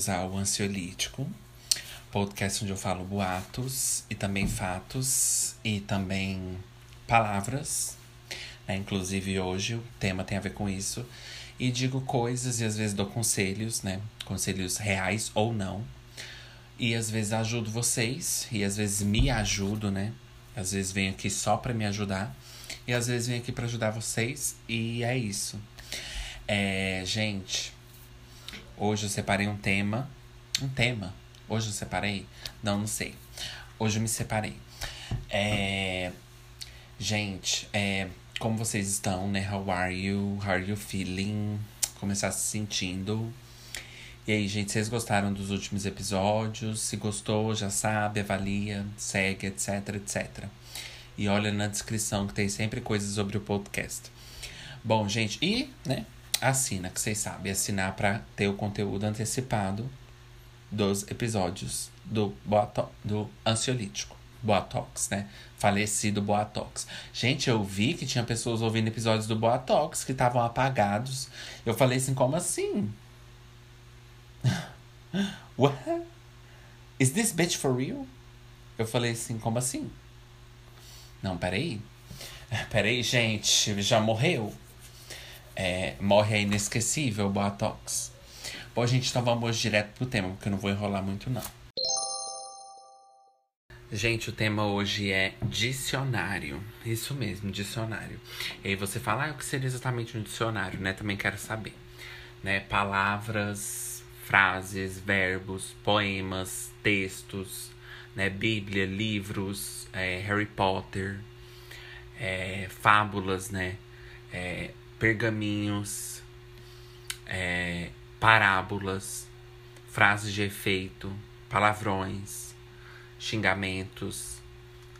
bem-vindos ao Ansiolítico, podcast onde eu falo boatos e também fatos e também palavras. Né? Inclusive hoje o tema tem a ver com isso. E digo coisas e às vezes dou conselhos, né? Conselhos reais ou não. E às vezes ajudo vocês e às vezes me ajudo, né? Às vezes venho aqui só para me ajudar e às vezes venho aqui para ajudar vocês e é isso. É, gente, Hoje eu separei um tema. Um tema. Hoje eu separei? Não, não sei. Hoje eu me separei. É... Gente, é... como vocês estão, né? How are you? How are you feeling? Como está se sentindo? E aí, gente, vocês gostaram dos últimos episódios? Se gostou, já sabe, avalia, segue, etc, etc. E olha na descrição que tem sempre coisas sobre o podcast. Bom, gente, e, né? Assina, que vocês sabem, assinar para ter o conteúdo antecipado dos episódios do, Boato do Ansiolítico. Boatox, né? Falecido Boatox. Gente, eu vi que tinha pessoas ouvindo episódios do Boatox que estavam apagados. Eu falei assim, como assim? What? Is this bitch for real? Eu falei assim, como assim? Não, peraí. Peraí, gente, já morreu? É, morre é inesquecível, Botox. Bom, gente, então vamos direto pro tema, porque eu não vou enrolar muito, não. Gente, o tema hoje é dicionário. Isso mesmo, dicionário. E aí você fala, ah, o que seria exatamente um dicionário, né? Também quero saber. Né? Palavras, frases, verbos, poemas, textos, né? Bíblia, livros, é, Harry Potter, é, fábulas, né? É, pergaminhos, é, parábolas, frases de efeito, palavrões, xingamentos,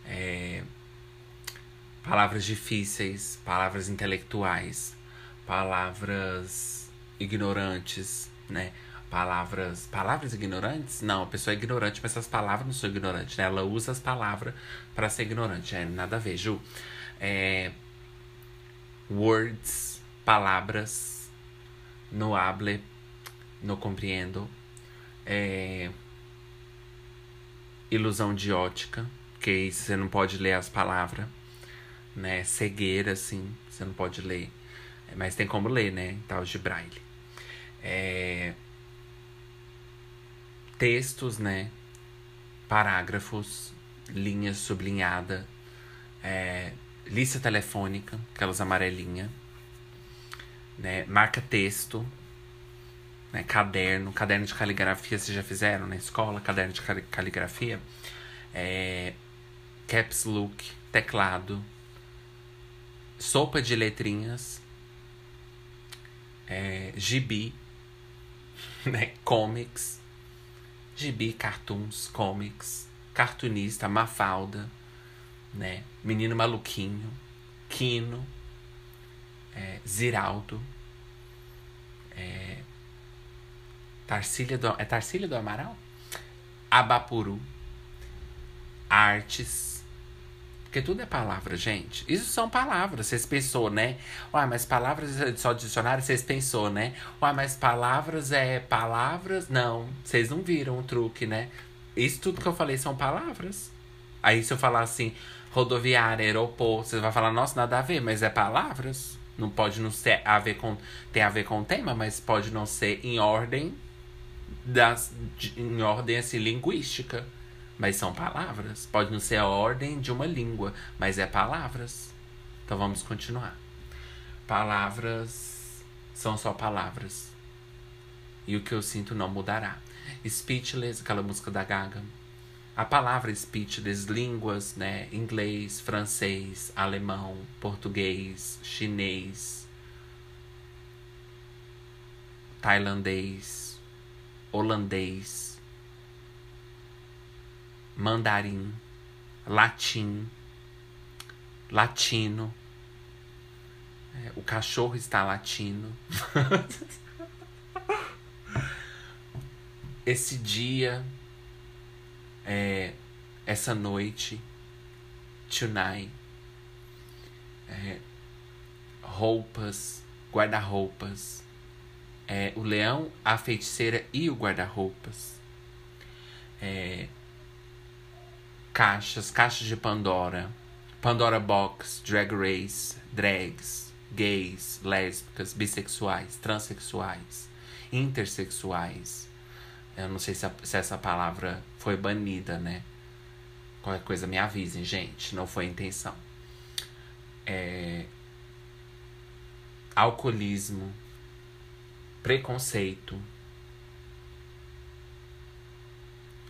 é, palavras difíceis, palavras intelectuais, palavras ignorantes, né? Palavras. Palavras ignorantes? Não, a pessoa é ignorante, mas essas palavras não são ignorantes, né? Ela usa as palavras para ser ignorante. É, nada a ver, Ju. É, words palavras, no hable, no compreendo, é, ilusão de ótica, que você não pode ler as palavras, né? Cegueira, assim, você não pode ler. Mas tem como ler, né? Tal de braille. É, textos, né? Parágrafos, linhas sublinhada, é, lista telefônica, aquelas amarelinhas né? Marca texto, né? Caderno, caderno de caligrafia, vocês já fizeram na escola? Caderno de caligrafia. É, caps look, teclado, sopa de letrinhas, é, gibi, né? Comics, gibi, cartoons, comics, cartunista, Mafalda, né? Menino maluquinho, Quino, é, Ziraldo, é, Tarcília do, é Tarcília do Amaral? Abapuru, Artes, porque tudo é palavra, gente. Isso são palavras. Vocês pensou, né? Uai, mas palavras é só dicionário, vocês pensou, né? Uai, mas palavras é palavras? Não, vocês não viram o truque, né? Isso tudo que eu falei são palavras. Aí se eu falar assim, rodoviária, aeroporto, você vai falar, nossa, nada a ver, mas é palavras. Não pode não ser a ver com tem a ver com o tema, mas pode não ser em ordem das de, em ordem assim linguística, mas são palavras. Pode não ser a ordem de uma língua, mas é palavras. Então vamos continuar. Palavras são só palavras. E o que eu sinto não mudará. Speechless, aquela música da Gaga. A palavra speechless, línguas, né? Inglês, francês, alemão, português, chinês, tailandês, holandês, mandarim, latim, latino. É, o cachorro está latino. Esse dia é, essa noite, tonight, é, roupas, guarda-roupas, É, o Leão, a Feiticeira e o Guarda-Roupas. É, caixas, caixas de Pandora. Pandora Box, Drag Race, drags, gays, lésbicas, bissexuais, transexuais, intersexuais. Eu não sei se, a, se essa palavra foi banida, né? Qualquer coisa me avisem, gente. Não foi a intenção. É... Alcoolismo, preconceito,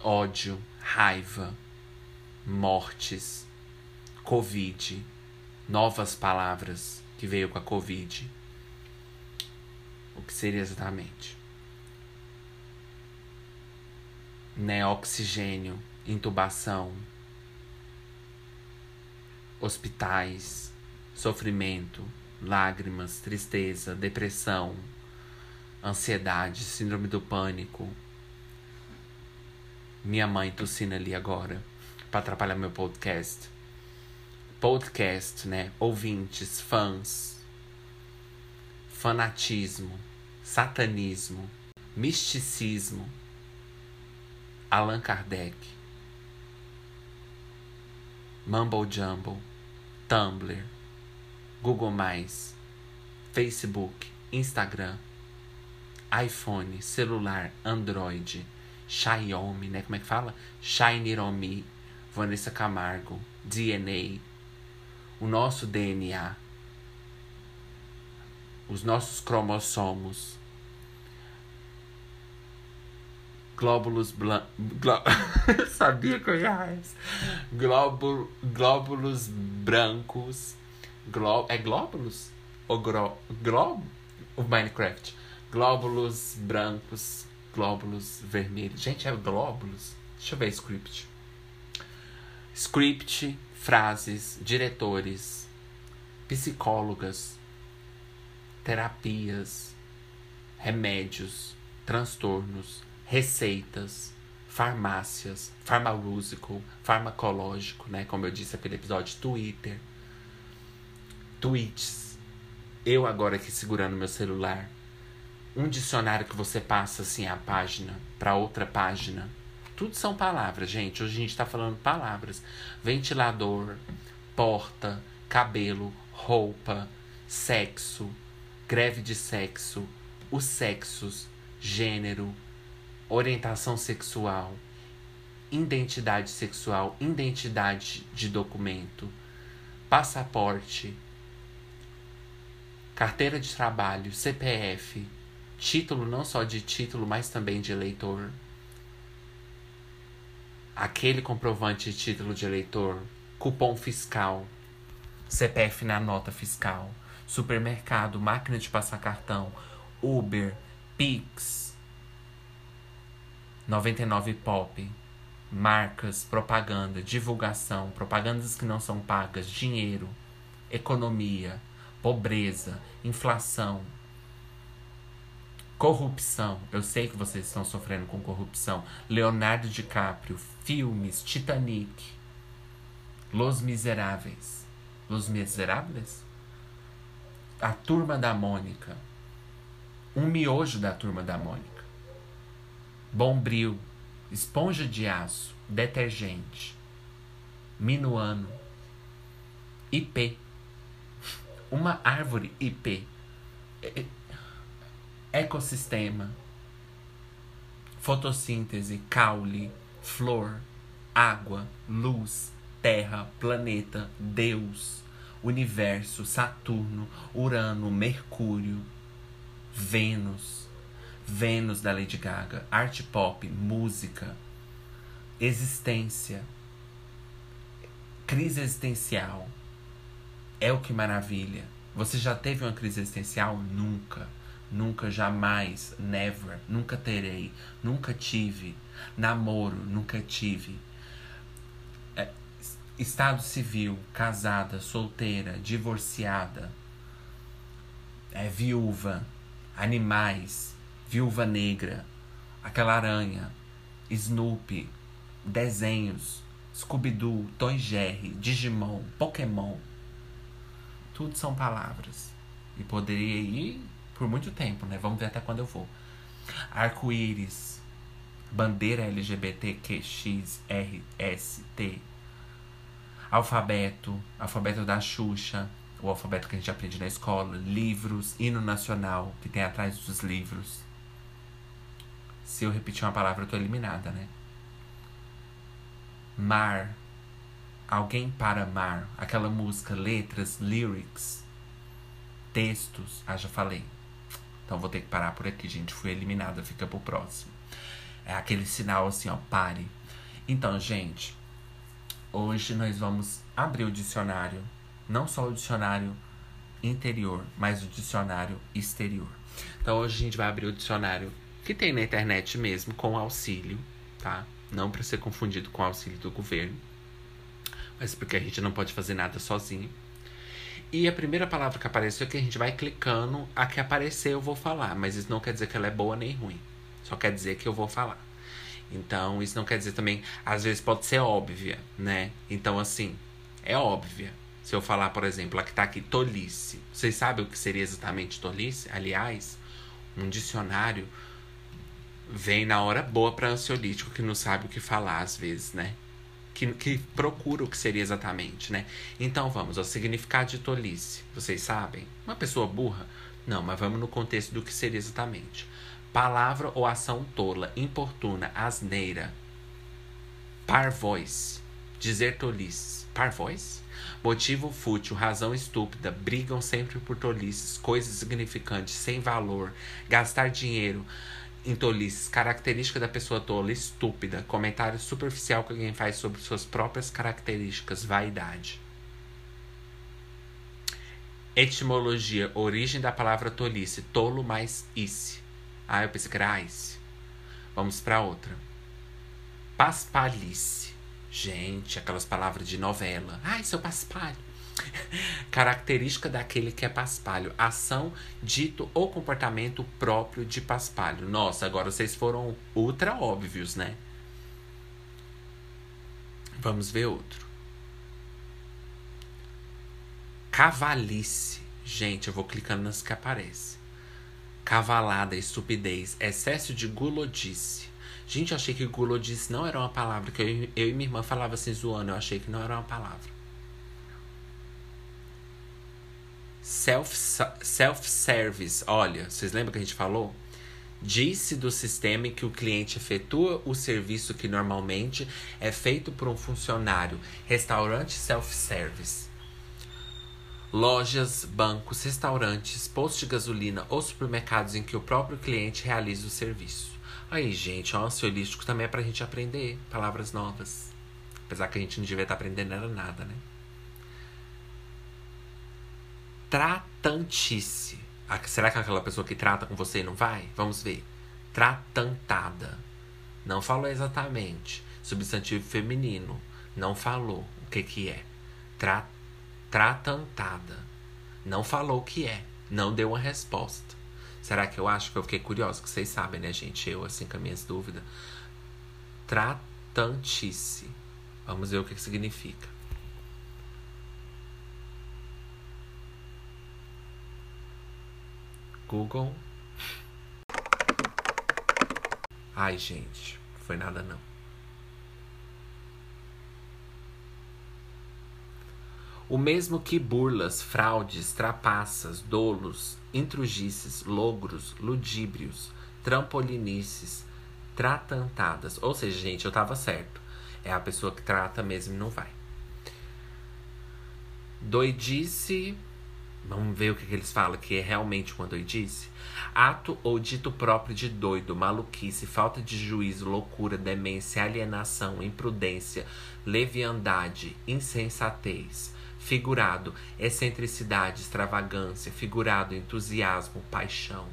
ódio, raiva, mortes, Covid, novas palavras que veio com a Covid. O que seria exatamente? Né, oxigênio, intubação, hospitais, sofrimento, lágrimas, tristeza, depressão, ansiedade, síndrome do pânico. Minha mãe tossindo ali agora para atrapalhar meu podcast. Podcast, né? Ouvintes, fãs, fanatismo, satanismo, misticismo, Allan Kardec, Mumble Jumble, Tumblr, Google, Facebook, Instagram, iPhone, celular, Android, Xiaomi, né? Como é que fala? Shineromi, Vanessa Camargo, DNA, o nosso DNA, os nossos cromossomos, glóbulos blancos. Gló... Sabia que eu ia Glóbulo... Glóbulos brancos. Gló... É glóbulos? Ou globo? O Minecraft. Glóbulos brancos, glóbulos vermelhos. Gente, é glóbulos? Deixa eu ver script. Script, frases, diretores, psicólogas, terapias, remédios, transtornos, receitas, farmácias, farmacêutico, farmacológico, né? Como eu disse aquele episódio, Twitter, tweets. Eu agora aqui segurando meu celular, um dicionário que você passa assim a página para outra página. Tudo são palavras, gente. Hoje a gente está falando palavras. Ventilador, porta, cabelo, roupa, sexo, greve de sexo, os sexos, gênero, orientação sexual, identidade sexual, identidade de documento, passaporte, carteira de trabalho, CPF, título não só de título, mas também de eleitor. Aquele comprovante de título de eleitor, cupom fiscal, CPF na nota fiscal, supermercado, máquina de passar cartão, Uber, Pix, 99 Pop, marcas, propaganda, divulgação, propagandas que não são pagas, dinheiro, economia, pobreza, inflação, corrupção. Eu sei que vocês estão sofrendo com corrupção. Leonardo DiCaprio, filmes, Titanic, Los Miseráveis. Los Miseráveis? A Turma da Mônica. Um miojo da Turma da Mônica. Bombril, esponja de aço, detergente, minuano, IP, uma árvore IP, ecossistema, fotossíntese, caule, flor, água, luz, terra, planeta, Deus, universo, Saturno, Urano, Mercúrio, Vênus, Vênus da Lady Gaga, arte pop, música, existência, crise existencial. É o que maravilha. Você já teve uma crise existencial? Nunca. Nunca, jamais, never, nunca terei, nunca tive. Namoro, nunca tive. É, estado civil, casada, solteira, divorciada, é, viúva, animais, Viúva Negra, aquela aranha, Snoopy, desenhos, Scooby-Doo, Tom Jerry, Digimon, Pokémon. Tudo são palavras. E poderia ir por muito tempo, né? Vamos ver até quando eu vou. Arco-íris, bandeira LGBTQXRST, alfabeto, alfabeto da Xuxa, o alfabeto que a gente aprende na escola, livros, hino nacional, que tem atrás dos livros. Se eu repetir uma palavra, eu tô eliminada, né? Mar. Alguém para mar. Aquela música, letras, lyrics, textos. Ah, já falei. Então vou ter que parar por aqui, gente. Fui eliminada, fica pro próximo. É aquele sinal assim, ó, pare. Então, gente, hoje nós vamos abrir o dicionário não só o dicionário interior, mas o dicionário exterior. Então hoje a gente vai abrir o dicionário que tem na internet mesmo, com auxílio, tá? Não para ser confundido com auxílio do governo, mas porque a gente não pode fazer nada sozinho. E a primeira palavra que apareceu é que a gente vai clicando, a que aparecer eu vou falar, mas isso não quer dizer que ela é boa nem ruim. Só quer dizer que eu vou falar. Então, isso não quer dizer também, às vezes pode ser óbvia, né? Então, assim, é óbvia. Se eu falar, por exemplo, a que tá aqui, tolice. Vocês sabem o que seria exatamente tolice? Aliás, um dicionário vem na hora boa para ansiolítico que não sabe o que falar às vezes, né? Que, que procura o que seria exatamente, né? Então vamos ao significado de tolice. Vocês sabem? Uma pessoa burra? Não, mas vamos no contexto do que seria exatamente. Palavra ou ação tola, importuna, asneira, parvoice, dizer tolice. Parvoice? Motivo fútil, razão estúpida, brigam sempre por tolices, coisas significantes, sem valor, gastar dinheiro em tolices, característica da pessoa tola, estúpida, comentário superficial que alguém faz sobre suas próprias características, vaidade. Etimologia, origem da palavra tolice, tolo mais ice. Ah, eu pensei que era ice. Vamos para outra. Paspalice Gente, aquelas palavras de novela. Ai, seu paspalho. Característica daquele que é paspalho. Ação, dito ou comportamento próprio de paspalho. Nossa, agora vocês foram ultra óbvios, né? Vamos ver outro. Cavalice. Gente, eu vou clicando nas que aparece. Cavalada, estupidez, excesso de gulodice. Gente, eu achei que gulodice não era uma palavra. Que eu, eu e minha irmã falava assim zoando. Eu achei que não era uma palavra. Self-service. Olha, vocês lembram que a gente falou? Disse do sistema em que o cliente efetua o serviço que normalmente é feito por um funcionário. Restaurante self-service. Lojas, bancos, restaurantes, postos de gasolina ou supermercados em que o próprio cliente realiza o serviço. Aí, gente, o ansiolístico também é pra gente aprender palavras novas. Apesar que a gente não devia estar aprendendo nada, né? Tratantice. Será que é aquela pessoa que trata com você não vai? Vamos ver. Tratantada. Não falou exatamente. Substantivo feminino. Não falou o que que é. Tra tratantada. Não falou o que é. Não deu uma resposta. Será que eu acho que eu fiquei curiosa? Que vocês sabem, né, gente? Eu, assim, com as minhas dúvidas. Tratantice. Vamos ver o que, que significa. Google. Ai, gente, foi nada não. O mesmo que burlas, fraudes, trapaças, dolos, intrugices, logros, ludíbrios, trampolinices, tratantadas. Ou seja, gente, eu tava certo. É a pessoa que trata mesmo e não vai. Doidice. Vamos ver o que, que eles falam, que é realmente uma doidice. Ato ou dito próprio de doido, maluquice, falta de juízo, loucura, demência, alienação, imprudência, leviandade, insensatez Figurado, excentricidade, extravagância. Figurado, entusiasmo, paixão.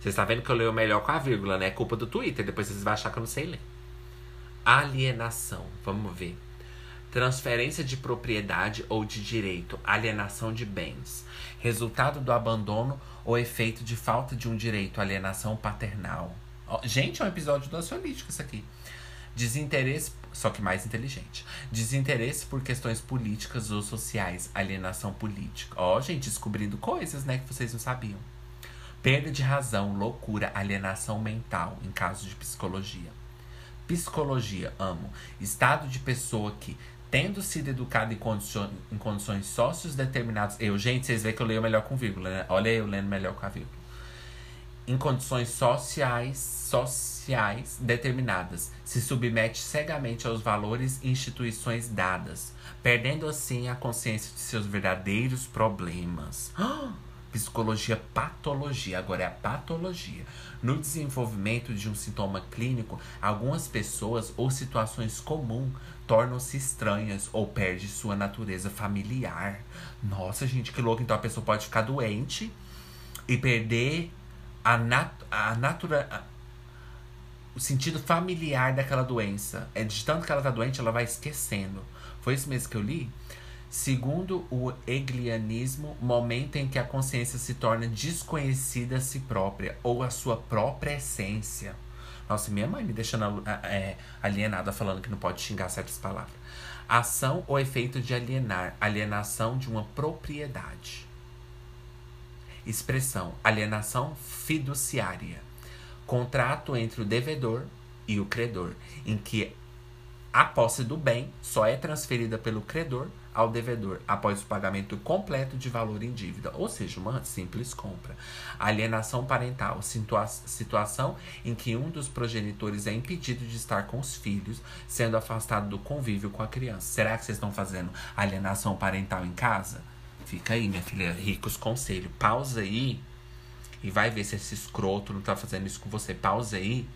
Vocês estão vendo que eu leio melhor com a vírgula, né? É culpa do Twitter. Depois vocês vão achar que eu não sei ler. Alienação. Vamos ver. Transferência de propriedade ou de direito. Alienação de bens. Resultado do abandono ou efeito de falta de um direito. Alienação paternal. Gente, é um episódio do ansiolítico isso aqui. Desinteresse só que mais inteligente. Desinteresse por questões políticas ou sociais, alienação política. Ó, oh, gente, descobrindo coisas, né, que vocês não sabiam. Perda de razão, loucura, alienação mental, em caso de psicologia. Psicologia, amo. Estado de pessoa que, tendo sido educada em, condicion, em condições sócios determinadas. Eu, gente, vocês veem que eu leio melhor com vírgula, né? Olha eu lendo melhor com a vírgula. Em condições sociais, sociais determinadas, se submete cegamente aos valores e instituições dadas, perdendo assim a consciência de seus verdadeiros problemas. Psicologia patologia, agora é a patologia. No desenvolvimento de um sintoma clínico, algumas pessoas ou situações comuns tornam-se estranhas ou perde sua natureza familiar. Nossa, gente, que louco. Então a pessoa pode ficar doente e perder a, nat a natura a, o sentido familiar daquela doença. É de tanto que ela tá doente, ela vai esquecendo. Foi isso mesmo que eu li? Segundo o hegelianismo, momento em que a consciência se torna desconhecida a si própria ou a sua própria essência. Nossa, minha mãe me deixando é, alienada falando que não pode xingar certas palavras. Ação ou efeito de alienar, alienação de uma propriedade. Expressão: alienação fiduciária. Contrato entre o devedor e o credor, em que a posse do bem só é transferida pelo credor ao devedor após o pagamento completo de valor em dívida, ou seja, uma simples compra. Alienação parental, situa situação em que um dos progenitores é impedido de estar com os filhos, sendo afastado do convívio com a criança. Será que vocês estão fazendo alienação parental em casa? Fica aí, minha filha, ricos conselhos. Pausa aí e vai ver se esse escroto não tá fazendo isso com você. Pausa aí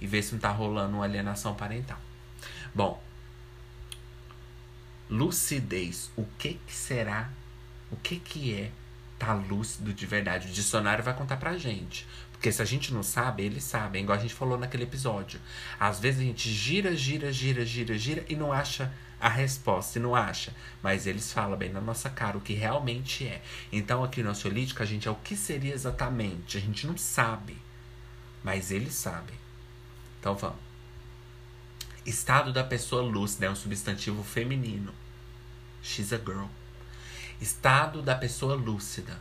e vê se não tá rolando uma alienação parental. Bom, lucidez. O que, que será? O que, que é tá lúcido de verdade? O dicionário vai contar pra gente. Porque se a gente não sabe, eles sabem. Igual a gente falou naquele episódio. Às vezes a gente gira, gira, gira, gira, gira e não acha a resposta, e não acha. Mas eles falam bem na nossa cara o que realmente é. Então aqui no ansiolítico a gente é o que seria exatamente. A gente não sabe. Mas eles sabem. Então vamos. Estado da pessoa lúcida é um substantivo feminino. She's a girl. Estado da pessoa lúcida.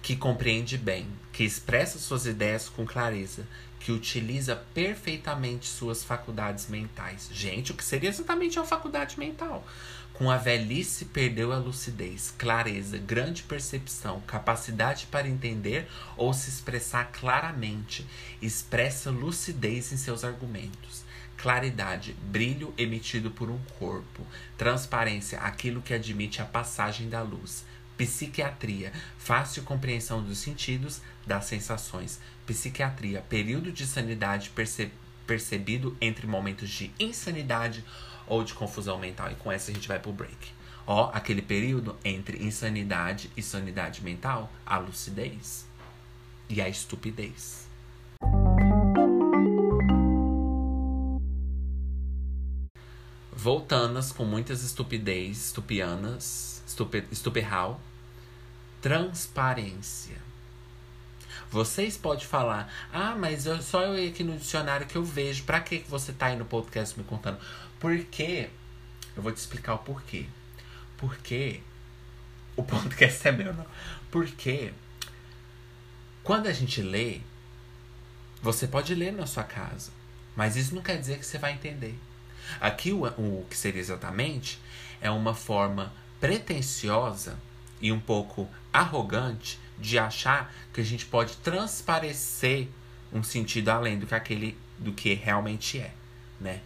Que compreende bem, que expressa suas ideias com clareza, que utiliza perfeitamente suas faculdades mentais. Gente, o que seria exatamente uma faculdade mental? Com a velhice perdeu a lucidez, clareza, grande percepção, capacidade para entender ou se expressar claramente, expressa lucidez em seus argumentos claridade, brilho emitido por um corpo, transparência, aquilo que admite a passagem da luz, psiquiatria, fácil compreensão dos sentidos, das sensações, psiquiatria, período de sanidade perce percebido entre momentos de insanidade ou de confusão mental. E com essa a gente vai pro break. Ó, aquele período entre insanidade e sanidade mental, a lucidez e a estupidez. Voltanas com muitas estupidez, estupianas, estupe, estuperral. Transparência. Vocês podem falar, ah, mas eu, só eu ir aqui no dicionário que eu vejo. Pra que você tá aí no podcast me contando? Porque, eu vou te explicar o porquê. Porque, o podcast é meu, não. Porque, quando a gente lê, você pode ler na sua casa. Mas isso não quer dizer que você vai entender. Aqui o, o que seria exatamente é uma forma pretensiosa e um pouco arrogante de achar que a gente pode transparecer um sentido além do que aquele do que realmente é, né?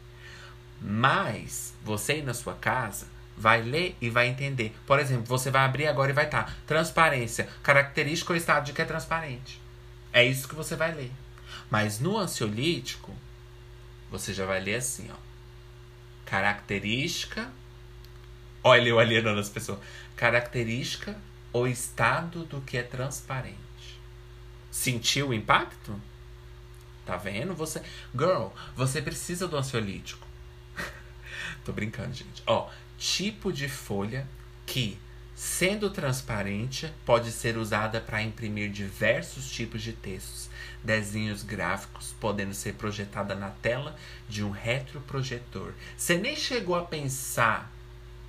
Mas você aí na sua casa vai ler e vai entender. Por exemplo, você vai abrir agora e vai estar tá, transparência, característica ou estado de que é transparente. É isso que você vai ler. Mas no ansiolítico, você já vai ler assim, ó característica. Olha eu alienando as pessoas. Característica ou estado do que é transparente. Sentiu o impacto? Tá vendo? Você. Girl, você precisa do ansiolítico. Tô brincando, gente. Ó, tipo de folha que, sendo transparente, pode ser usada para imprimir diversos tipos de textos desenhos gráficos podendo ser projetada na tela de um retroprojetor. Você nem chegou a pensar,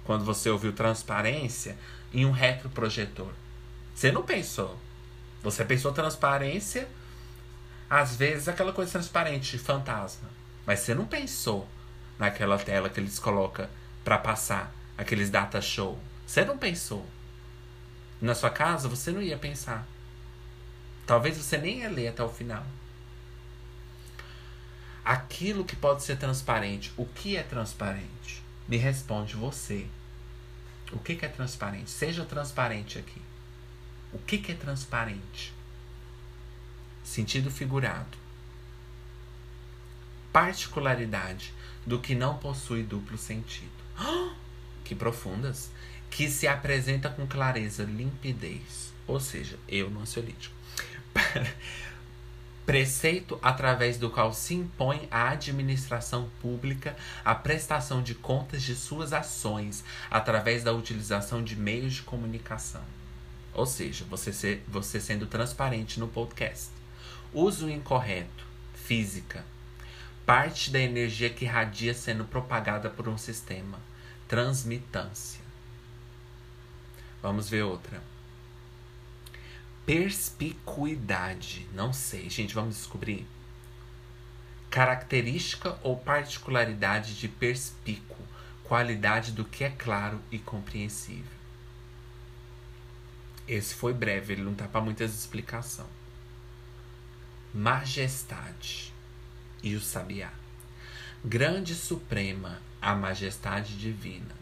quando você ouviu transparência, em um retroprojetor. Você não pensou. Você pensou transparência, às vezes aquela coisa transparente, fantasma. Mas você não pensou naquela tela que eles colocam para passar aqueles data show. Você não pensou. Na sua casa você não ia pensar. Talvez você nem ia ler até o final. Aquilo que pode ser transparente, o que é transparente? Me responde você. O que, que é transparente? Seja transparente aqui. O que, que é transparente? Sentido figurado. Particularidade do que não possui duplo sentido. que profundas! Que se apresenta com clareza, limpidez. Ou seja, eu no ansiolítico. Preceito através do qual se impõe à administração pública a prestação de contas de suas ações através da utilização de meios de comunicação. Ou seja, você, ser, você sendo transparente no podcast. Uso incorreto, física. Parte da energia que irradia sendo propagada por um sistema. Transmitância. Vamos ver outra. Perspicuidade. Não sei, gente, vamos descobrir. Característica ou particularidade de perspícuo. Qualidade do que é claro e compreensível. Esse foi breve, ele não tá para muitas explicação. Majestade e o sabiá. Grande suprema, a majestade divina.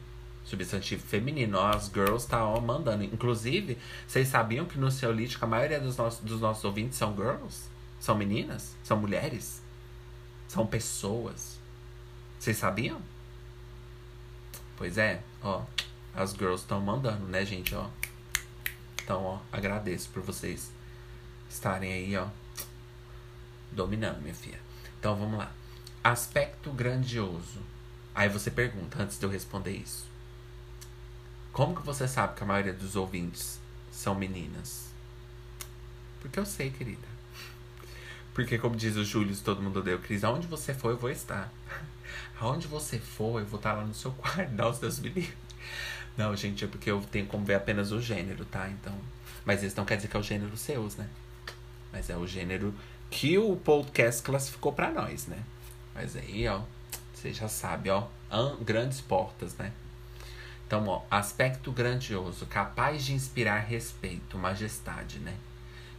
Substantivo feminino, as girls tá ó, mandando. Inclusive, vocês sabiam que no Ceolítico a maioria dos nossos, dos nossos ouvintes são girls? São meninas? São mulheres? São pessoas? Vocês sabiam? Pois é, ó. As girls estão mandando, né, gente, ó. Então, ó, agradeço por vocês estarem aí, ó, dominando, minha filha. Então, vamos lá. Aspecto grandioso. Aí você pergunta, antes de eu responder isso. Como que você sabe que a maioria dos ouvintes são meninas? Porque eu sei, querida. Porque, como diz o Júlio, todo mundo deu Cris, aonde você for, eu vou estar. Aonde você for, eu vou estar lá no seu quarto, dar os seus meninos. Não, gente, é porque eu tenho como ver apenas o gênero, tá? Então. Mas isso não quer dizer que é o gênero seus, né? Mas é o gênero que o podcast classificou para nós, né? Mas aí, ó, você já sabe, ó, grandes portas, né? Então, ó, aspecto grandioso, capaz de inspirar respeito, majestade, né?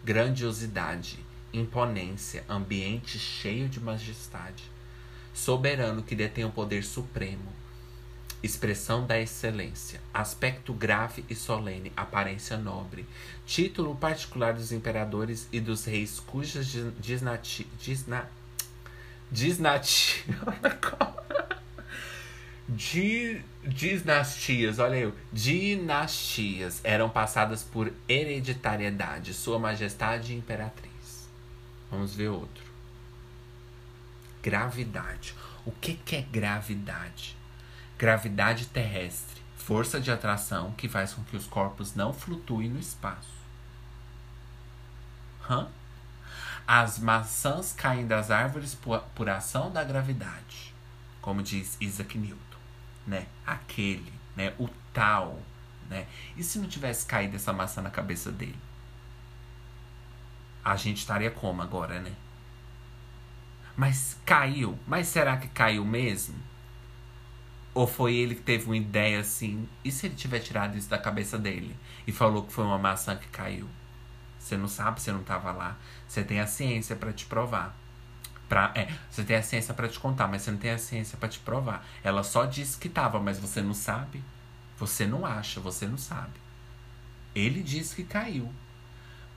Grandiosidade, imponência, ambiente cheio de majestade. Soberano que detém o poder supremo, expressão da excelência, aspecto grave e solene, aparência nobre, título particular dos imperadores e dos reis cujas disnati, disna, disnati, Di, dinastias, olha eu, dinastias eram passadas por hereditariedade, Sua Majestade Imperatriz. Vamos ver outro. Gravidade. O que, que é gravidade? Gravidade terrestre, força de atração que faz com que os corpos não flutuem no espaço. Hã? As maçãs caem das árvores por, por ação da gravidade, como diz Isaac Newton, né? Aquele, né? O tal, né? E se não tivesse caído essa maçã na cabeça dele? A gente estaria como agora, né? Mas caiu. Mas será que caiu mesmo? Ou foi ele que teve uma ideia assim? E se ele tiver tirado isso da cabeça dele e falou que foi uma maçã que caiu? Você não sabe, você não estava lá. Você tem a ciência para te provar. Pra, é, você tem a ciência para te contar, mas você não tem a ciência para te provar. Ela só disse que tava, mas você não sabe. Você não acha, você não sabe. Ele disse que caiu.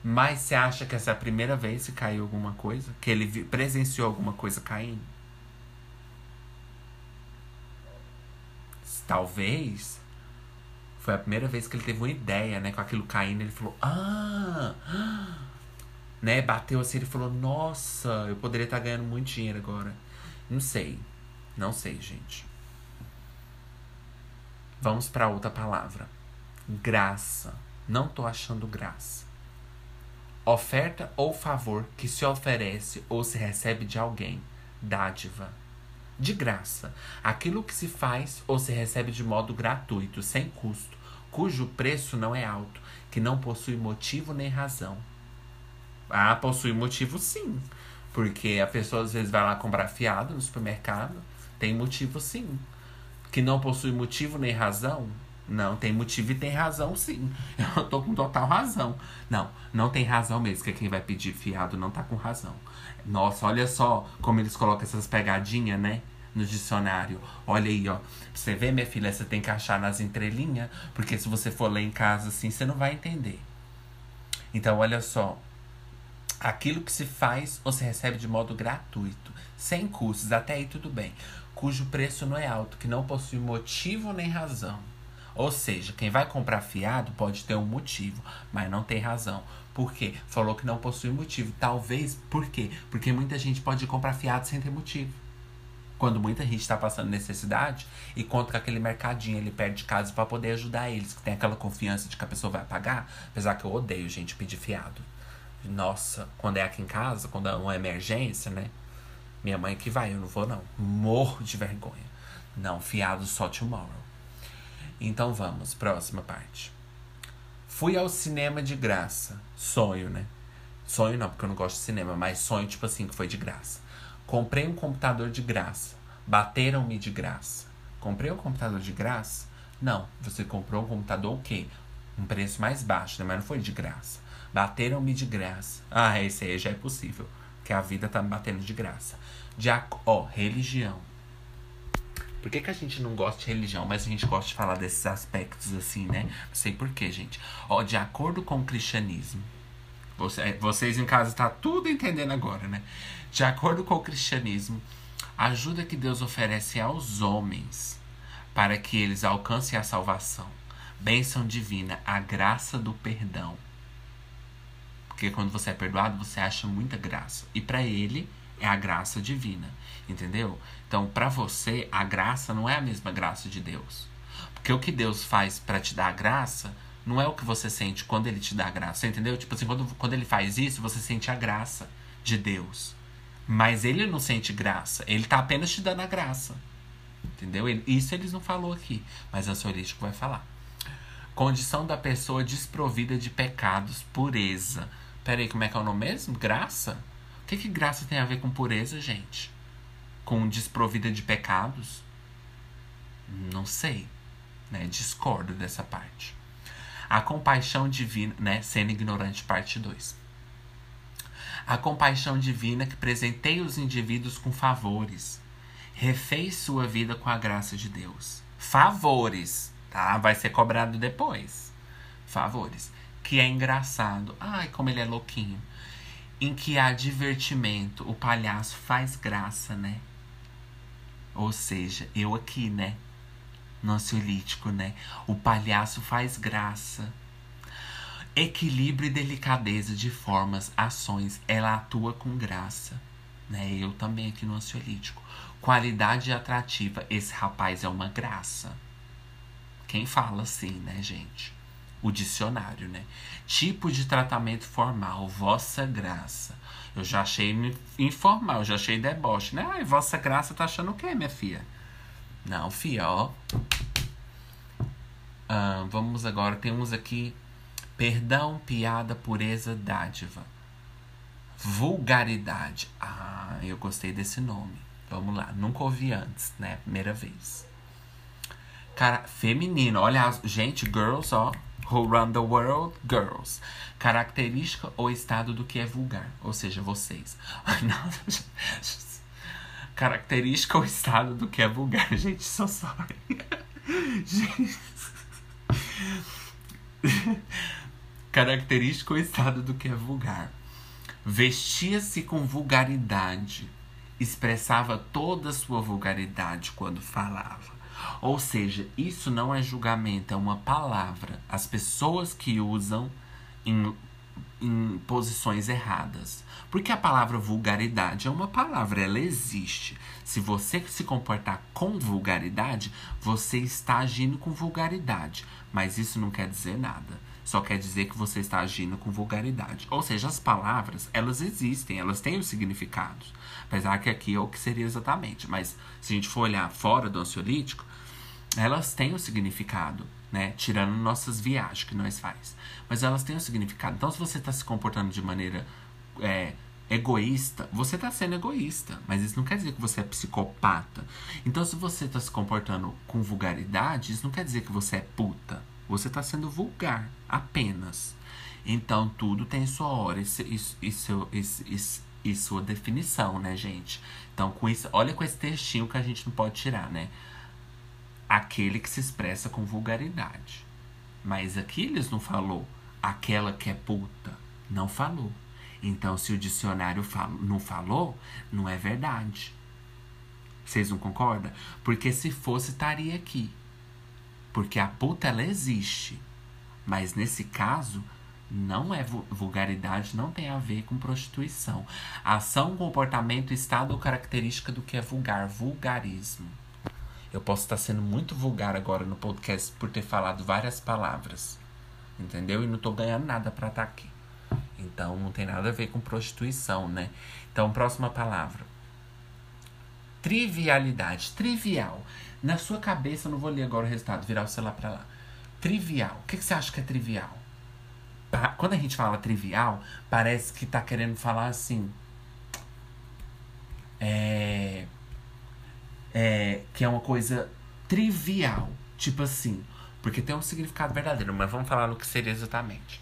Mas você acha que essa é a primeira vez que caiu alguma coisa? Que ele presenciou alguma coisa caindo? talvez foi a primeira vez que ele teve uma ideia, né? Com aquilo caindo, ele falou, ah! Né? Bateu assim, ele falou, nossa, eu poderia estar ganhando muito dinheiro agora. Não sei. Não sei, gente. Vamos para outra palavra. Graça. Não tô achando graça. Oferta ou favor que se oferece ou se recebe de alguém. Dádiva de graça, aquilo que se faz ou se recebe de modo gratuito, sem custo, cujo preço não é alto, que não possui motivo nem razão. Ah, possui motivo sim. Porque a pessoa às vezes vai lá comprar fiado no supermercado. Tem motivo sim. Que não possui motivo nem razão. Não, tem motivo e tem razão sim. Eu tô com total razão. Não, não tem razão mesmo, que quem vai pedir fiado não tá com razão. Nossa, olha só como eles colocam essas pegadinhas, né? No dicionário. Olha aí, ó. Você vê, minha filha, você tem que achar nas entrelinhas. Porque se você for ler em casa assim, você não vai entender. Então, olha só. Aquilo que se faz ou se recebe de modo gratuito, sem custos, até aí tudo bem, cujo preço não é alto, que não possui motivo nem razão. Ou seja, quem vai comprar fiado pode ter um motivo, mas não tem razão. Por quê? Falou que não possui motivo. Talvez, por quê? Porque muita gente pode comprar fiado sem ter motivo. Quando muita gente está passando necessidade e conta com aquele mercadinho ali perto de casa para poder ajudar eles, que tem aquela confiança de que a pessoa vai pagar. Apesar que eu odeio gente pedir fiado. Nossa, quando é aqui em casa, quando é uma emergência, né? Minha mãe que vai, eu não vou não. Morro de vergonha. Não, fiado só tomorrow. Então vamos, próxima parte. Fui ao cinema de graça. Sonho, né? Sonho não, porque eu não gosto de cinema, mas sonho tipo assim que foi de graça. Comprei um computador de graça. Bateram-me de graça. Comprei um computador de graça? Não, você comprou um computador o quê? Um preço mais baixo, né? Mas não foi de graça. Bateram-me de graça. Ah, esse aí já é possível. Que a vida tá me batendo de graça. De ó, religião. Por que, que a gente não gosta de religião, mas a gente gosta de falar desses aspectos assim, né? Não sei por quê, gente. Ó, de acordo com o cristianismo. Você, vocês em casa tá tudo entendendo agora, né? De acordo com o cristianismo, a ajuda que Deus oferece aos homens para que eles alcancem a salvação. Bênção divina, a graça do perdão porque quando você é perdoado, você acha muita graça. E para ele é a graça divina, entendeu? Então, para você, a graça não é a mesma graça de Deus. Porque o que Deus faz para te dar a graça não é o que você sente quando ele te dá a graça, entendeu? Tipo assim, quando, quando ele faz isso, você sente a graça de Deus. Mas ele não sente graça, ele tá apenas te dando a graça. Entendeu? Isso eles não falou aqui, mas a ansiolítico vai falar. Condição da pessoa desprovida de pecados, pureza, Peraí, como é que é o nome mesmo? Graça? O que, que graça tem a ver com pureza, gente? Com desprovida de pecados? Não sei. Né? Discordo dessa parte. A compaixão divina, né? Sendo ignorante, parte 2. A compaixão divina que presenteia os indivíduos com favores. Refez sua vida com a graça de Deus. Favores, tá? Vai ser cobrado depois. Favores que é engraçado. Ai, como ele é louquinho. Em que há divertimento, o palhaço faz graça, né? Ou seja, eu aqui, né? Ansiolítico, né? O palhaço faz graça. Equilíbrio e delicadeza de formas, ações, ela atua com graça. Né? Eu também aqui no ansiolítico. Qualidade atrativa, esse rapaz é uma graça. Quem fala assim, né, gente? O dicionário, né? Tipo de tratamento formal, vossa graça. Eu já achei informal, já achei deboche, né? Ai, vossa graça tá achando o quê, minha filha? Não, filha, ó. Ah, vamos agora, temos aqui perdão, piada, pureza, dádiva. Vulgaridade. Ah, eu gostei desse nome. Vamos lá, nunca ouvi antes, né? Primeira vez. Cara, feminino. Olha, gente, girls, ó. Who Run the World Girls. Característica ou estado do que é vulgar. Ou seja, vocês. Característica ou estado do que é vulgar. Gente, so sorry. Gente. Característica ou estado do que é vulgar. Vestia-se com vulgaridade. Expressava toda a sua vulgaridade quando falava ou seja, isso não é julgamento, é uma palavra. As pessoas que usam em, em posições erradas. Porque a palavra vulgaridade é uma palavra, ela existe. Se você se comportar com vulgaridade, você está agindo com vulgaridade. Mas isso não quer dizer nada. Só quer dizer que você está agindo com vulgaridade. Ou seja, as palavras, elas existem, elas têm os significados. Apesar que aqui é o que seria exatamente. Mas se a gente for olhar fora do ansiolítico, elas têm o um significado, né? Tirando nossas viagens que nós faz. Mas elas têm o um significado. Então, se você está se comportando de maneira é, egoísta, você tá sendo egoísta. Mas isso não quer dizer que você é psicopata. Então, se você tá se comportando com vulgaridade, isso não quer dizer que você é puta. Você tá sendo vulgar, apenas. Então, tudo tem sua hora e, e, e sua definição, né, gente? Então, com isso, olha com esse textinho que a gente não pode tirar, né? Aquele que se expressa com vulgaridade. Mas aqui eles não falou aquela que é puta. Não falou. Então, se o dicionário fal não falou, não é verdade. Vocês não concordam? Porque se fosse, estaria aqui. Porque a puta, ela existe. Mas nesse caso, não é vulgaridade, não tem a ver com prostituição. Ação, comportamento, estado ou característica do que é vulgar, vulgarismo. Eu posso estar sendo muito vulgar agora no podcast por ter falado várias palavras. Entendeu? E não tô ganhando nada para estar tá aqui. Então não tem nada a ver com prostituição, né? Então, próxima palavra. Trivialidade. Trivial. Na sua cabeça, eu não vou ler agora o resultado, virar o celular pra lá. Trivial. O que, que você acha que é trivial? Quando a gente fala trivial, parece que tá querendo falar assim. É. É. Que é uma coisa trivial. Tipo assim. Porque tem um significado verdadeiro, mas vamos falar no que seria exatamente.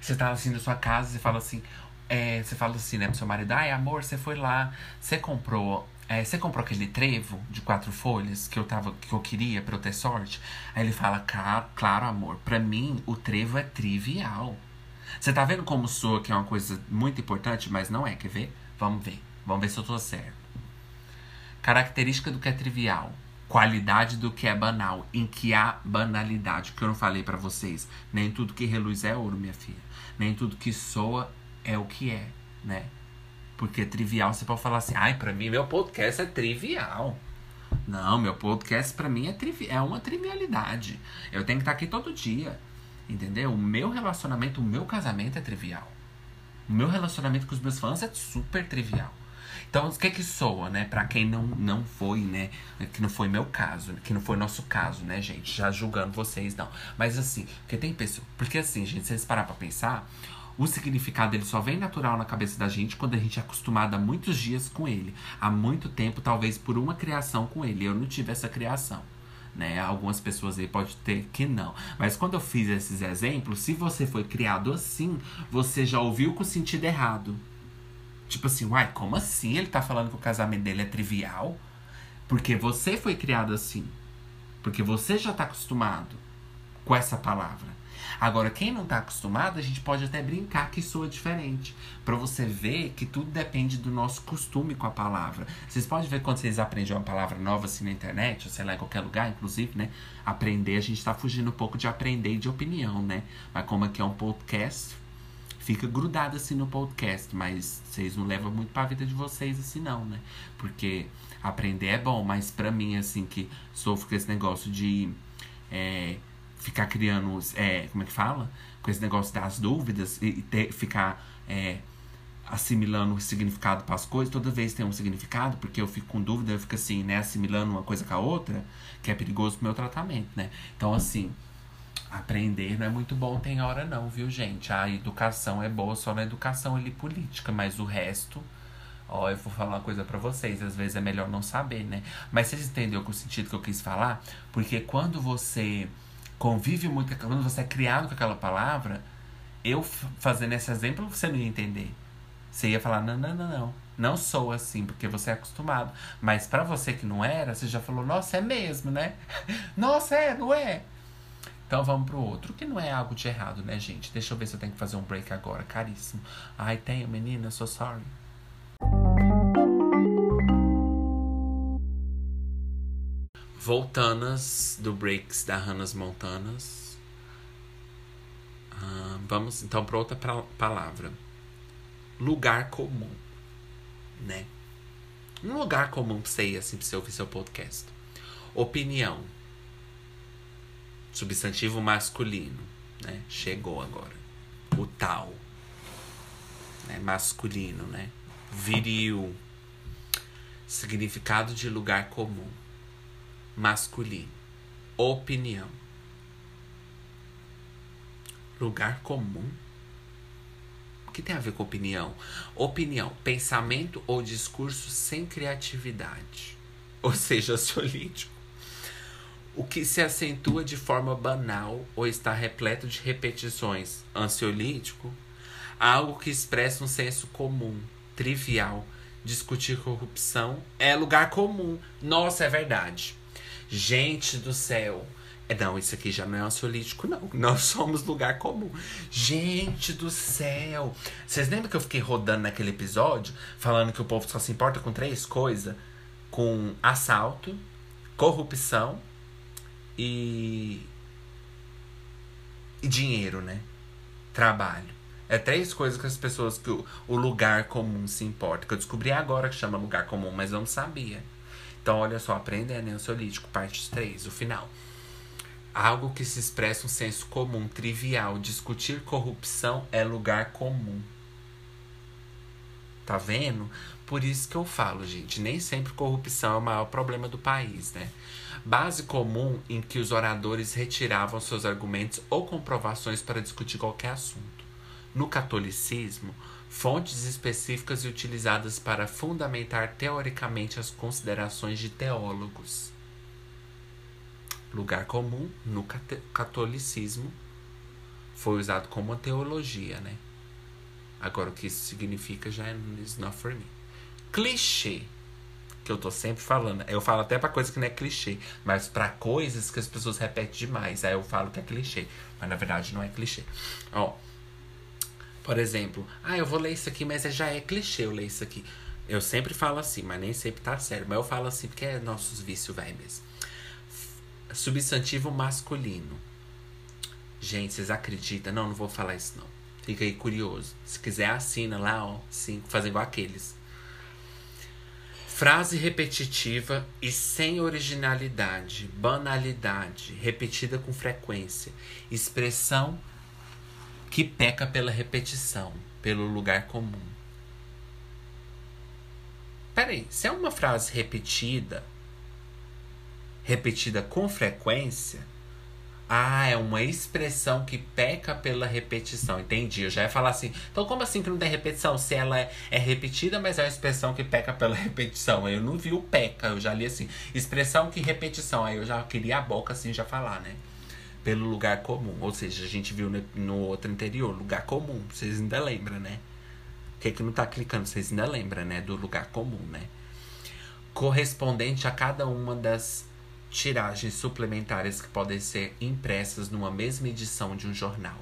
Você tá assim na sua casa e fala assim. É, você fala assim, né, pro seu marido, ai amor, você foi lá, você comprou é, você comprou aquele trevo de quatro folhas que eu tava que eu queria pra eu ter sorte? Aí ele fala, claro, amor, pra mim o trevo é trivial. Você tá vendo como soa que é uma coisa muito importante, mas não é, quer ver? Vamos ver. Vamos ver se eu tô certo. Característica do que é trivial. Qualidade do que é banal. Em que há banalidade. Que eu não falei para vocês. Nem tudo que reluz é ouro, minha filha. Nem tudo que soa é o que é, né? Porque trivial você pode falar assim, ai, pra mim meu podcast é trivial. Não, meu podcast pra mim é, trivi é uma trivialidade. Eu tenho que estar aqui todo dia. Entendeu? O meu relacionamento, o meu casamento é trivial. O meu relacionamento com os meus fãs é super trivial. Então, o que é que soa, né? Pra quem não, não foi, né? Que não foi meu caso, que não foi nosso caso, né, gente? Já julgando vocês, não. Mas assim, porque tem pessoa. Porque assim, gente, se vocês parar pra pensar, o significado ele só vem natural na cabeça da gente quando a gente é acostumado há muitos dias com ele. Há muito tempo, talvez por uma criação com ele. Eu não tive essa criação. Né? Algumas pessoas aí pode ter que não. Mas quando eu fiz esses exemplos, se você foi criado assim, você já ouviu com o sentido errado. Tipo assim, uai, como assim ele tá falando que o casamento dele é trivial? Porque você foi criado assim. Porque você já tá acostumado com essa palavra. Agora, quem não está acostumado, a gente pode até brincar que soa diferente. para você ver que tudo depende do nosso costume com a palavra. Vocês podem ver quando vocês aprendem uma palavra nova assim na internet, ou sei lá, em qualquer lugar, inclusive, né? Aprender, a gente está fugindo um pouco de aprender e de opinião, né? Mas como aqui é um podcast, fica grudado assim no podcast, mas vocês não levam muito para a vida de vocês assim não, né? Porque aprender é bom, mas para mim assim que sofro com esse negócio de é, ficar criando, é, como é que fala? Com esse negócio das dúvidas e, ter, ficar é, assimilando o significado para as coisas. Toda vez tem um significado, porque eu fico com dúvida, eu fico assim, né? Assimilando uma coisa com a outra, que é perigoso pro meu tratamento, né? Então, assim, aprender não é muito bom, tem hora não, viu, gente? A educação é boa só na educação ali política, mas o resto. Ó, eu vou falar uma coisa para vocês, às vezes é melhor não saber, né? Mas vocês entenderam o sentido que eu quis falar? Porque quando você convive muito, quando você é criado com aquela palavra, eu fazendo esse exemplo, você não ia entender. Você ia falar, não, não, não, não. Não sou assim, porque você é acostumado. Mas para você que não era, você já falou, nossa, é mesmo, né? nossa, é, não é? Então vamos pro outro, que não é algo de errado, né, gente? Deixa eu ver se eu tenho que fazer um break agora, caríssimo. Ai, tenho, menina, sou sorry. Voltanas do Breaks da Hannah's Montanas. Ah, vamos então para outra palavra. Lugar comum, né? Um lugar comum pra você ir assim pra você ouvir seu podcast. Opinião. Substantivo masculino, né? Chegou agora. O tal. Né? Masculino, né? Viril. Significado de lugar comum masculino. Opinião. Lugar comum. que tem a ver com opinião? Opinião, pensamento ou discurso sem criatividade. Ou seja, ansiolítico. O que se acentua de forma banal ou está repleto de repetições. Ansiolítico. Algo que expressa um senso comum, trivial. Discutir corrupção é lugar comum. Nossa, é verdade. Gente do céu. É, não, isso aqui já não é ansiolítico, não. Nós somos lugar comum. Gente do céu! Vocês lembram que eu fiquei rodando naquele episódio falando que o povo só se importa com três coisas? Com assalto, corrupção e. e dinheiro, né? Trabalho. É três coisas que as pessoas, que o, lugar comum se importa. Que eu descobri agora que chama lugar comum, mas eu não sabia. Então, olha só, aprendendo né? ansiolítico, parte 3, o final. Algo que se expressa um senso comum, trivial. Discutir corrupção é lugar comum. Tá vendo? Por isso que eu falo, gente, nem sempre corrupção é o maior problema do país, né? Base comum em que os oradores retiravam seus argumentos ou comprovações para discutir qualquer assunto. No catolicismo, fontes específicas utilizadas para fundamentar teoricamente as considerações de teólogos. Lugar comum no catolicismo foi usado como uma teologia, né? Agora, o que isso significa já é not for me. Clichê. Que eu tô sempre falando. Eu falo até pra coisa que não é clichê. Mas para coisas que as pessoas repetem demais. Aí eu falo que é clichê. Mas na verdade não é clichê. Ó. Por exemplo, ah, eu vou ler isso aqui, mas já é clichê eu ler isso aqui. Eu sempre falo assim, mas nem sempre tá sério. Mas eu falo assim porque é nossos vícios velho mesmo. Substantivo masculino. Gente, vocês acreditam? Não, não vou falar isso não. Fica aí curioso. Se quiser, assina lá, ó. Sim, fazer igual aqueles. Frase repetitiva e sem originalidade, banalidade, repetida com frequência. Expressão que peca pela repetição, pelo lugar comum. Peraí, se é uma frase repetida, repetida com frequência, ah, é uma expressão que peca pela repetição. Entendi. Eu já ia falar assim. Então, como assim que não tem repetição? Se ela é, é repetida, mas é uma expressão que peca pela repetição. Eu não vi o peca, eu já li assim. Expressão que repetição. Aí eu já queria a boca assim já falar, né? Pelo lugar comum. Ou seja, a gente viu no, no outro anterior, lugar comum. Vocês ainda lembram, né? O que, é que não tá clicando? Vocês ainda lembram, né? Do lugar comum, né? Correspondente a cada uma das tiragens suplementares que podem ser impressas numa mesma edição de um jornal.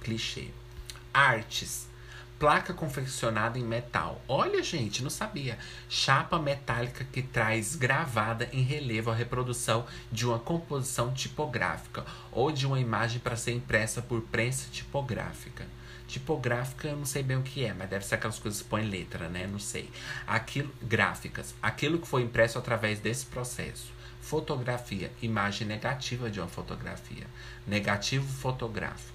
Clichê. Artes Placa confeccionada em metal. Olha, gente, não sabia. Chapa metálica que traz gravada em relevo a reprodução de uma composição tipográfica ou de uma imagem para ser impressa por prensa tipográfica. Tipográfica eu não sei bem o que é, mas deve ser aquelas coisas que põem letra, né? Não sei. Aquilo, gráficas. Aquilo que foi impresso através desse processo. Fotografia. Imagem negativa de uma fotografia. Negativo fotográfico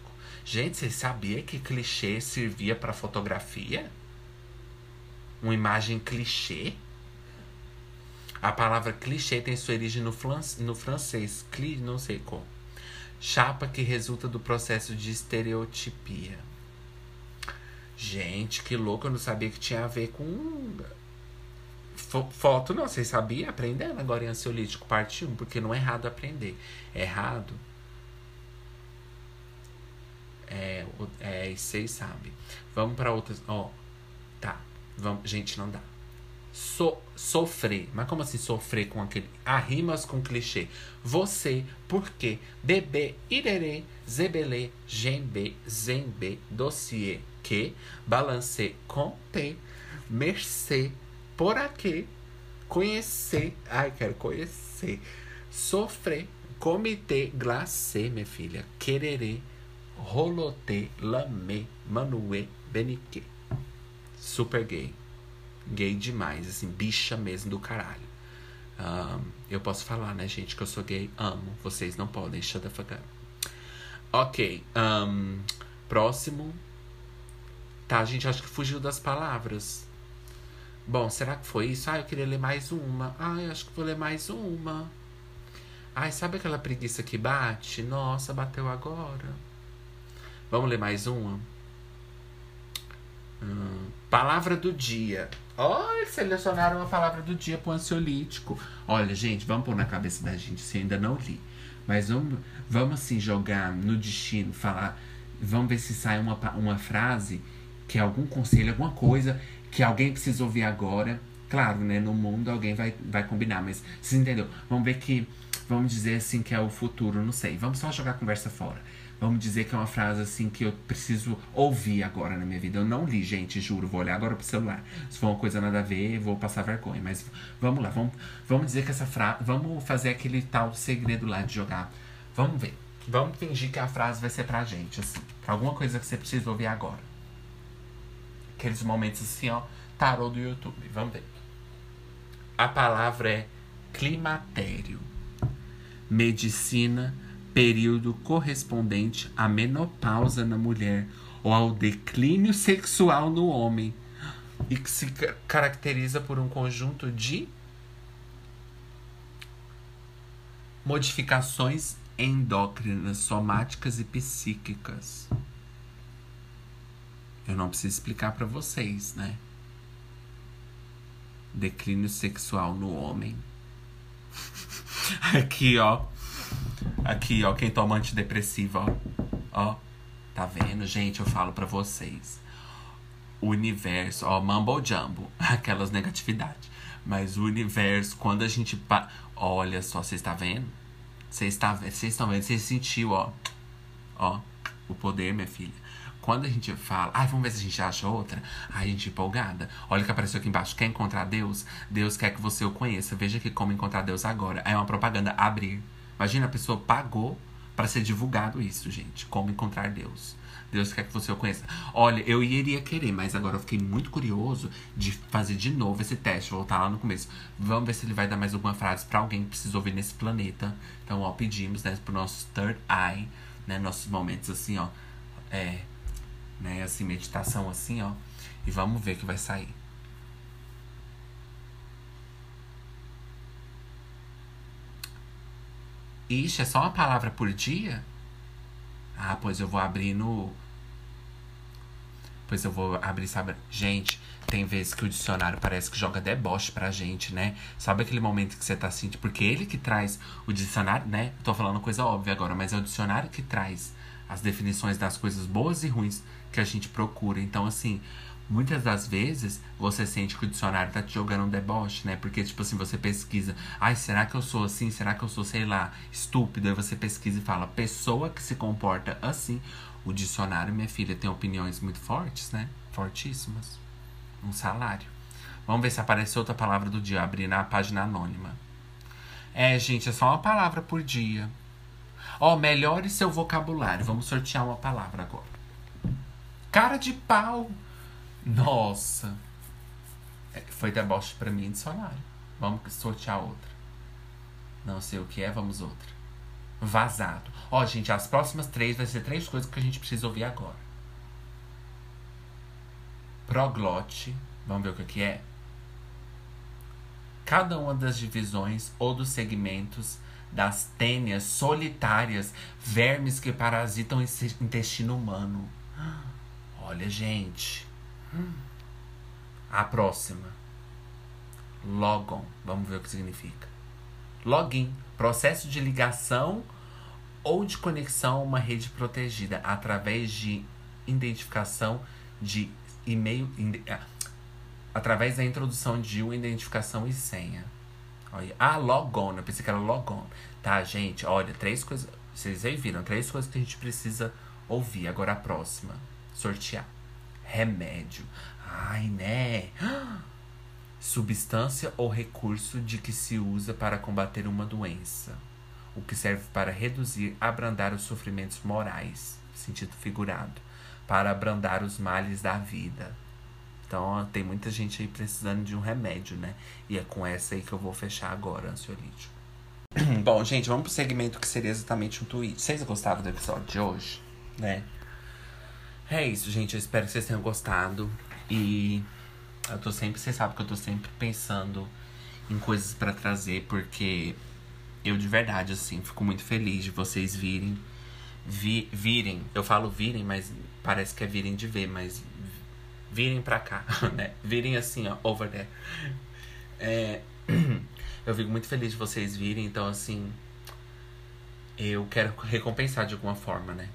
Gente, vocês sabiam que clichê servia para fotografia? Uma imagem clichê? A palavra clichê tem sua origem no, no francês, cli, não sei como. Chapa que resulta do processo de estereotipia. Gente, que louco, eu não sabia que tinha a ver com foto, não. Vocês sabiam? Aprendendo agora em ansiolítico, parte 1, porque não é errado aprender. É errado é, é, vocês sabem. Vamos para outras. Ó, tá. Vamos, gente, não dá. So, sofrer. Mas como assim sofrer com aquele. Ah, rimas com clichê. Você, porque, bebê, irerê, zebelê, gembe, zembe, dossiê, que, balancê, conter, mercê, por aqui, conhecer. Ai, quero conhecer. Sofrer, comitê, glacê, minha filha, quererê, Rolote, Lame, Manue, Benique. Super gay. Gay demais, assim, bicha mesmo do caralho. Um, eu posso falar, né, gente, que eu sou gay. Amo. Vocês não podem. Shut the fuck up. Ok. Um, próximo. Tá, gente acho que fugiu das palavras. Bom, será que foi isso? Ah, eu queria ler mais uma. Ah, eu acho que vou ler mais uma. Ai, sabe aquela preguiça que bate? Nossa, bateu agora. Vamos ler mais uma? Palavra do dia. Olha, selecionaram a palavra do dia pro ansiolítico. Olha, gente, vamos pôr na cabeça da gente, se ainda não li. Mas vamos, vamos assim jogar no destino, falar. Vamos ver se sai uma, uma frase que é algum conselho, alguma coisa que alguém precisa ouvir agora. Claro, né? No mundo alguém vai, vai combinar, mas você entendeu? Vamos ver que. Vamos dizer assim que é o futuro, não sei. Vamos só jogar a conversa fora. Vamos dizer que é uma frase assim que eu preciso ouvir agora na minha vida. Eu não li, gente, juro. Vou olhar agora pro celular. Se for uma coisa nada a ver, vou passar vergonha. Mas vamos lá, vamos, vamos dizer que essa frase. Vamos fazer aquele tal segredo lá de jogar. Vamos ver. Vamos fingir que a frase vai ser pra gente, assim. Pra alguma coisa que você precisa ouvir agora. Aqueles momentos assim, ó. Tarô do YouTube. Vamos ver. A palavra é climatério. Medicina período correspondente à menopausa na mulher ou ao declínio sexual no homem e que se caracteriza por um conjunto de modificações endócrinas, somáticas e psíquicas. Eu não preciso explicar para vocês, né? Declínio sexual no homem. Aqui, ó. Aqui, ó, quem toma antidepressiva, ó. Ó, tá vendo? Gente, eu falo pra vocês. O universo, ó, mumble jumbo, aquelas negatividades. Mas o universo, quando a gente. Pa... Olha só, vocês tá vendo? Vocês tá, estão vendo? Você sentiu, ó. Ó, o poder, minha filha. Quando a gente fala, ai, vamos ver se a gente acha outra. Ai, a gente empolgada. Olha o que apareceu aqui embaixo. Quer encontrar Deus? Deus quer que você o conheça. Veja aqui como encontrar Deus agora. É uma propaganda. Abrir. Imagina, a pessoa pagou para ser divulgado isso, gente. Como encontrar Deus. Deus quer que você o conheça. Olha, eu iria querer, mas agora eu fiquei muito curioso de fazer de novo esse teste, voltar lá no começo. Vamos ver se ele vai dar mais alguma frase para alguém que precisa ouvir nesse planeta. Então, ó, pedimos, né, pro nosso third eye, né, nossos momentos assim, ó, é, né, assim, meditação assim, ó, e vamos ver o que vai sair. Ixi, é só uma palavra por dia? Ah, pois eu vou abrir no. Pois eu vou abrir, sabe? Gente, tem vezes que o dicionário parece que joga deboche pra gente, né? Sabe aquele momento que você tá assim, porque ele que traz o dicionário, né? Tô falando coisa óbvia agora, mas é o dicionário que traz as definições das coisas boas e ruins que a gente procura. Então, assim, muitas das vezes você sente que o dicionário tá te jogando um deboche, né? Porque, tipo assim, você pesquisa, ai, será que eu sou assim? Será que eu sou, sei lá, estúpido? Aí você pesquisa e fala, pessoa que se comporta assim. O dicionário, minha filha, tem opiniões muito fortes, né? Fortíssimas. Um salário. Vamos ver se aparece outra palavra do dia, abrir na página anônima. É, gente, é só uma palavra por dia. Ó, oh, melhore seu vocabulário. Vamos sortear uma palavra agora. Cara de pau. Nossa. É, foi deboche pra mim dicionário. Vamos sortear outra. Não sei o que é, vamos outra. Vazado. Ó, gente, as próximas três vai ser três coisas que a gente precisa ouvir agora. Proglote. Vamos ver o que é? Cada uma das divisões ou dos segmentos das tênias solitárias, vermes que parasitam o intestino humano. Olha, gente. A próxima. Logon. Vamos ver o que significa. Login. Processo de ligação ou de conexão a uma rede protegida através de identificação de e-mail. Ah, através da introdução de uma identificação e senha. Olha. Ah, logon. Eu pensei que era logon. Tá, gente? Olha, três coisas. Vocês aí viram? Três coisas que a gente precisa ouvir. Agora a próxima. Sortear remédio. Ai, né? Substância ou recurso de que se usa para combater uma doença, o que serve para reduzir, abrandar os sofrimentos morais, sentido figurado, para abrandar os males da vida. Então, tem muita gente aí precisando de um remédio, né? E é com essa aí que eu vou fechar agora, ansiolítico. Bom, gente, vamos pro segmento que seria exatamente um tweet. Vocês gostaram do episódio de hoje, né? É isso, gente. Eu espero que vocês tenham gostado. E eu tô sempre, vocês sabem que eu tô sempre pensando em coisas para trazer, porque eu de verdade, assim, fico muito feliz de vocês virem. Vi, virem, eu falo virem, mas parece que é virem de ver, mas virem pra cá, né? Virem assim, ó, over there. É, eu fico muito feliz de vocês virem, então assim, eu quero recompensar de alguma forma, né?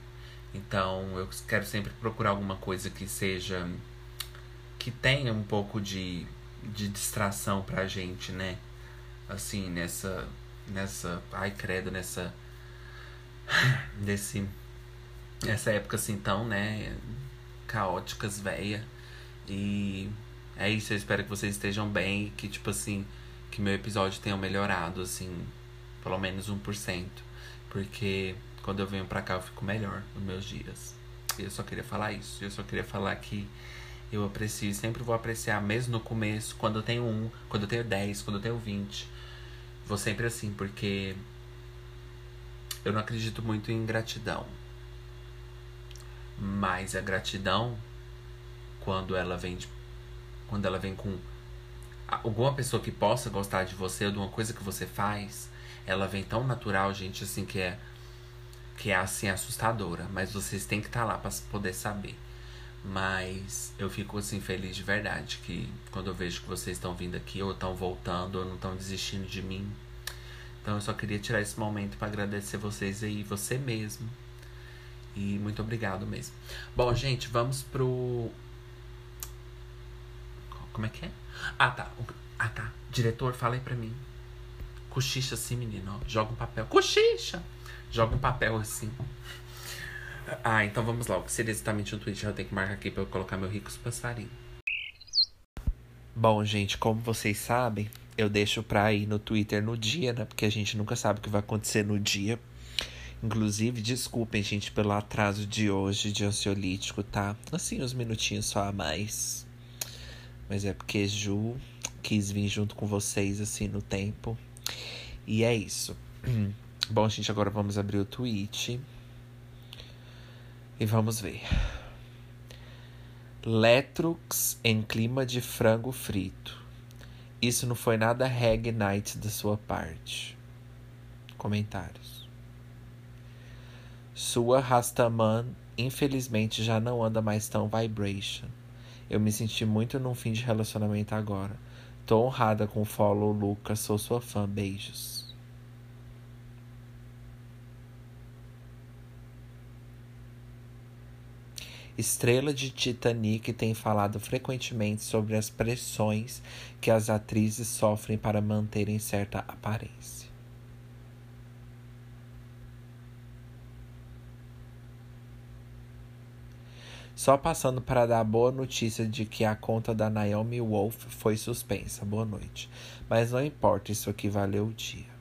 Então eu quero sempre procurar alguma coisa que seja. que tenha um pouco de, de distração pra gente, né? Assim, nessa. nessa. ai credo, nessa. nesse. nessa época assim tão, né? caóticas, véia. E é isso, eu espero que vocês estejam bem. Que, tipo assim, que meu episódio tenha melhorado, assim, pelo menos 1%. Porque quando eu venho pra cá eu fico melhor nos meus dias. Eu só queria falar isso. Eu só queria falar que eu aprecio e sempre vou apreciar, mesmo no começo, quando eu tenho um, quando eu tenho 10, quando eu tenho 20. Vou sempre assim, porque eu não acredito muito em gratidão. Mas a gratidão quando ela vem de, quando ela vem com alguma pessoa que possa gostar de você ou de uma coisa que você faz, ela vem tão natural, gente, assim que é que é assim assustadora, mas vocês têm que estar tá lá para poder saber. Mas eu fico assim feliz de verdade que quando eu vejo que vocês estão vindo aqui ou estão voltando ou não estão desistindo de mim. Então eu só queria tirar esse momento para agradecer vocês aí, você mesmo. E muito obrigado mesmo. Bom, gente, vamos pro como é que é? Ah, tá. Ah, tá. Diretor, fala aí pra mim. Cochicha assim, menino. Ó. Joga um papel. Cochicha! Joga um papel assim. Ah, então vamos lá. O que seria exatamente um tweet? Eu tenho que marcar aqui pra eu colocar meu ricos passarinho. Bom, gente, como vocês sabem, eu deixo pra ir no Twitter no dia, né? Porque a gente nunca sabe o que vai acontecer no dia. Inclusive, desculpem, gente, pelo atraso de hoje de ansiolítico, tá? Assim, uns minutinhos só a mais. Mas é porque Ju quis vir junto com vocês, assim, no tempo. E é isso. Bom, gente, agora vamos abrir o tweet. E vamos ver. Letrux em clima de frango frito. Isso não foi nada reg night da sua parte. Comentários. Sua Rastaman, infelizmente, já não anda mais tão vibration. Eu me senti muito num fim de relacionamento agora. Tô honrada com o follow, Lucas. Sou sua fã. Beijos. Estrela de Titanic tem falado frequentemente sobre as pressões que as atrizes sofrem para manterem certa aparência. Só passando para dar a boa notícia de que a conta da Naomi Wolf foi suspensa. Boa noite. Mas não importa, isso aqui valeu o dia.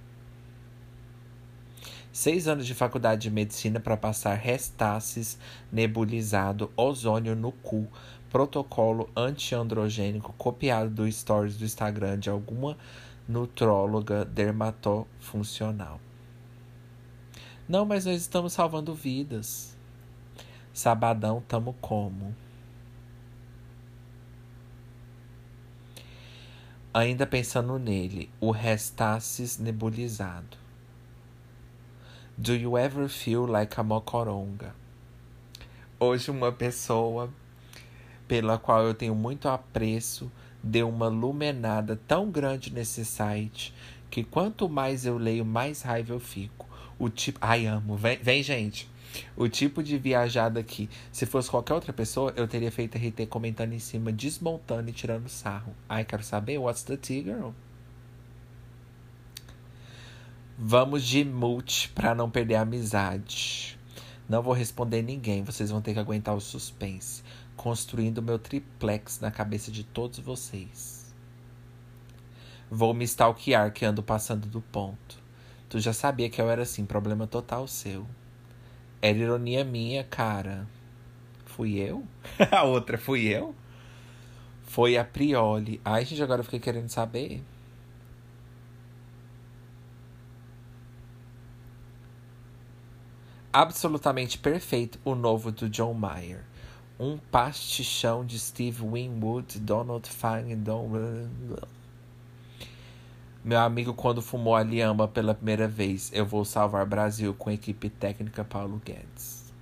Seis anos de faculdade de medicina para passar restasis nebulizado, ozônio no cu, protocolo antiandrogênico copiado do stories do Instagram de alguma nutróloga dermatofuncional. Não, mas nós estamos salvando vidas. Sabadão tamo como? Ainda pensando nele, o Restasis nebulizado. Do you ever feel like a mocoronga? Hoje uma pessoa pela qual eu tenho muito apreço deu uma lumenada tão grande nesse site que quanto mais eu leio, mais raiva eu fico. O tipo. Ai, amo. Vem, vem gente. O tipo de viajada que, se fosse qualquer outra pessoa, eu teria feito RT comentando em cima, desmontando e tirando sarro. Ai, quero saber, what's the tea, girl? Vamos de multi pra não perder a amizade. Não vou responder ninguém, vocês vão ter que aguentar o suspense. Construindo meu triplex na cabeça de todos vocês. Vou me stalkear que ando passando do ponto. Tu já sabia que eu era assim, problema total seu. Era ironia minha, cara. Fui eu? a outra fui eu? Foi a Prioli. Ai, gente, agora eu fiquei querendo saber. Absolutamente perfeito o novo do John Mayer. Um pastichão de Steve Winwood, Donald Fine, Don... Meu amigo, quando fumou a liamba pela primeira vez, eu vou salvar Brasil com a equipe técnica Paulo Guedes.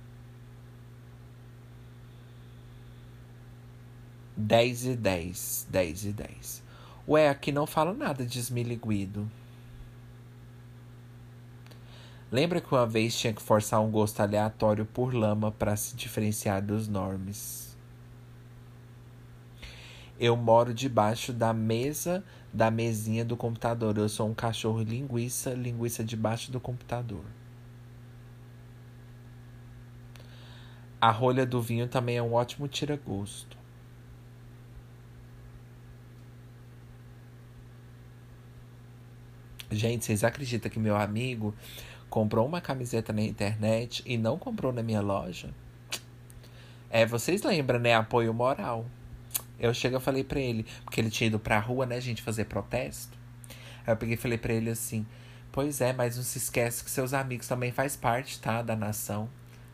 10 e 10. 10 e 10. Ué, aqui não fala nada de esmiliguido. Lembra que uma vez tinha que forçar um gosto aleatório por lama para se diferenciar dos normes? Eu moro debaixo da mesa da mesinha do computador. Eu sou um cachorro linguiça, linguiça debaixo do computador. A rolha do vinho também é um ótimo tira-gosto. Gente, vocês acreditam que meu amigo comprou uma camiseta na internet e não comprou na minha loja? É, vocês lembram, né? Apoio moral. Eu chego e falei pra ele, porque ele tinha ido pra rua, né, gente, fazer protesto. Aí eu peguei e falei pra ele assim: Pois é, mas não se esquece que seus amigos também faz parte, tá? Da nação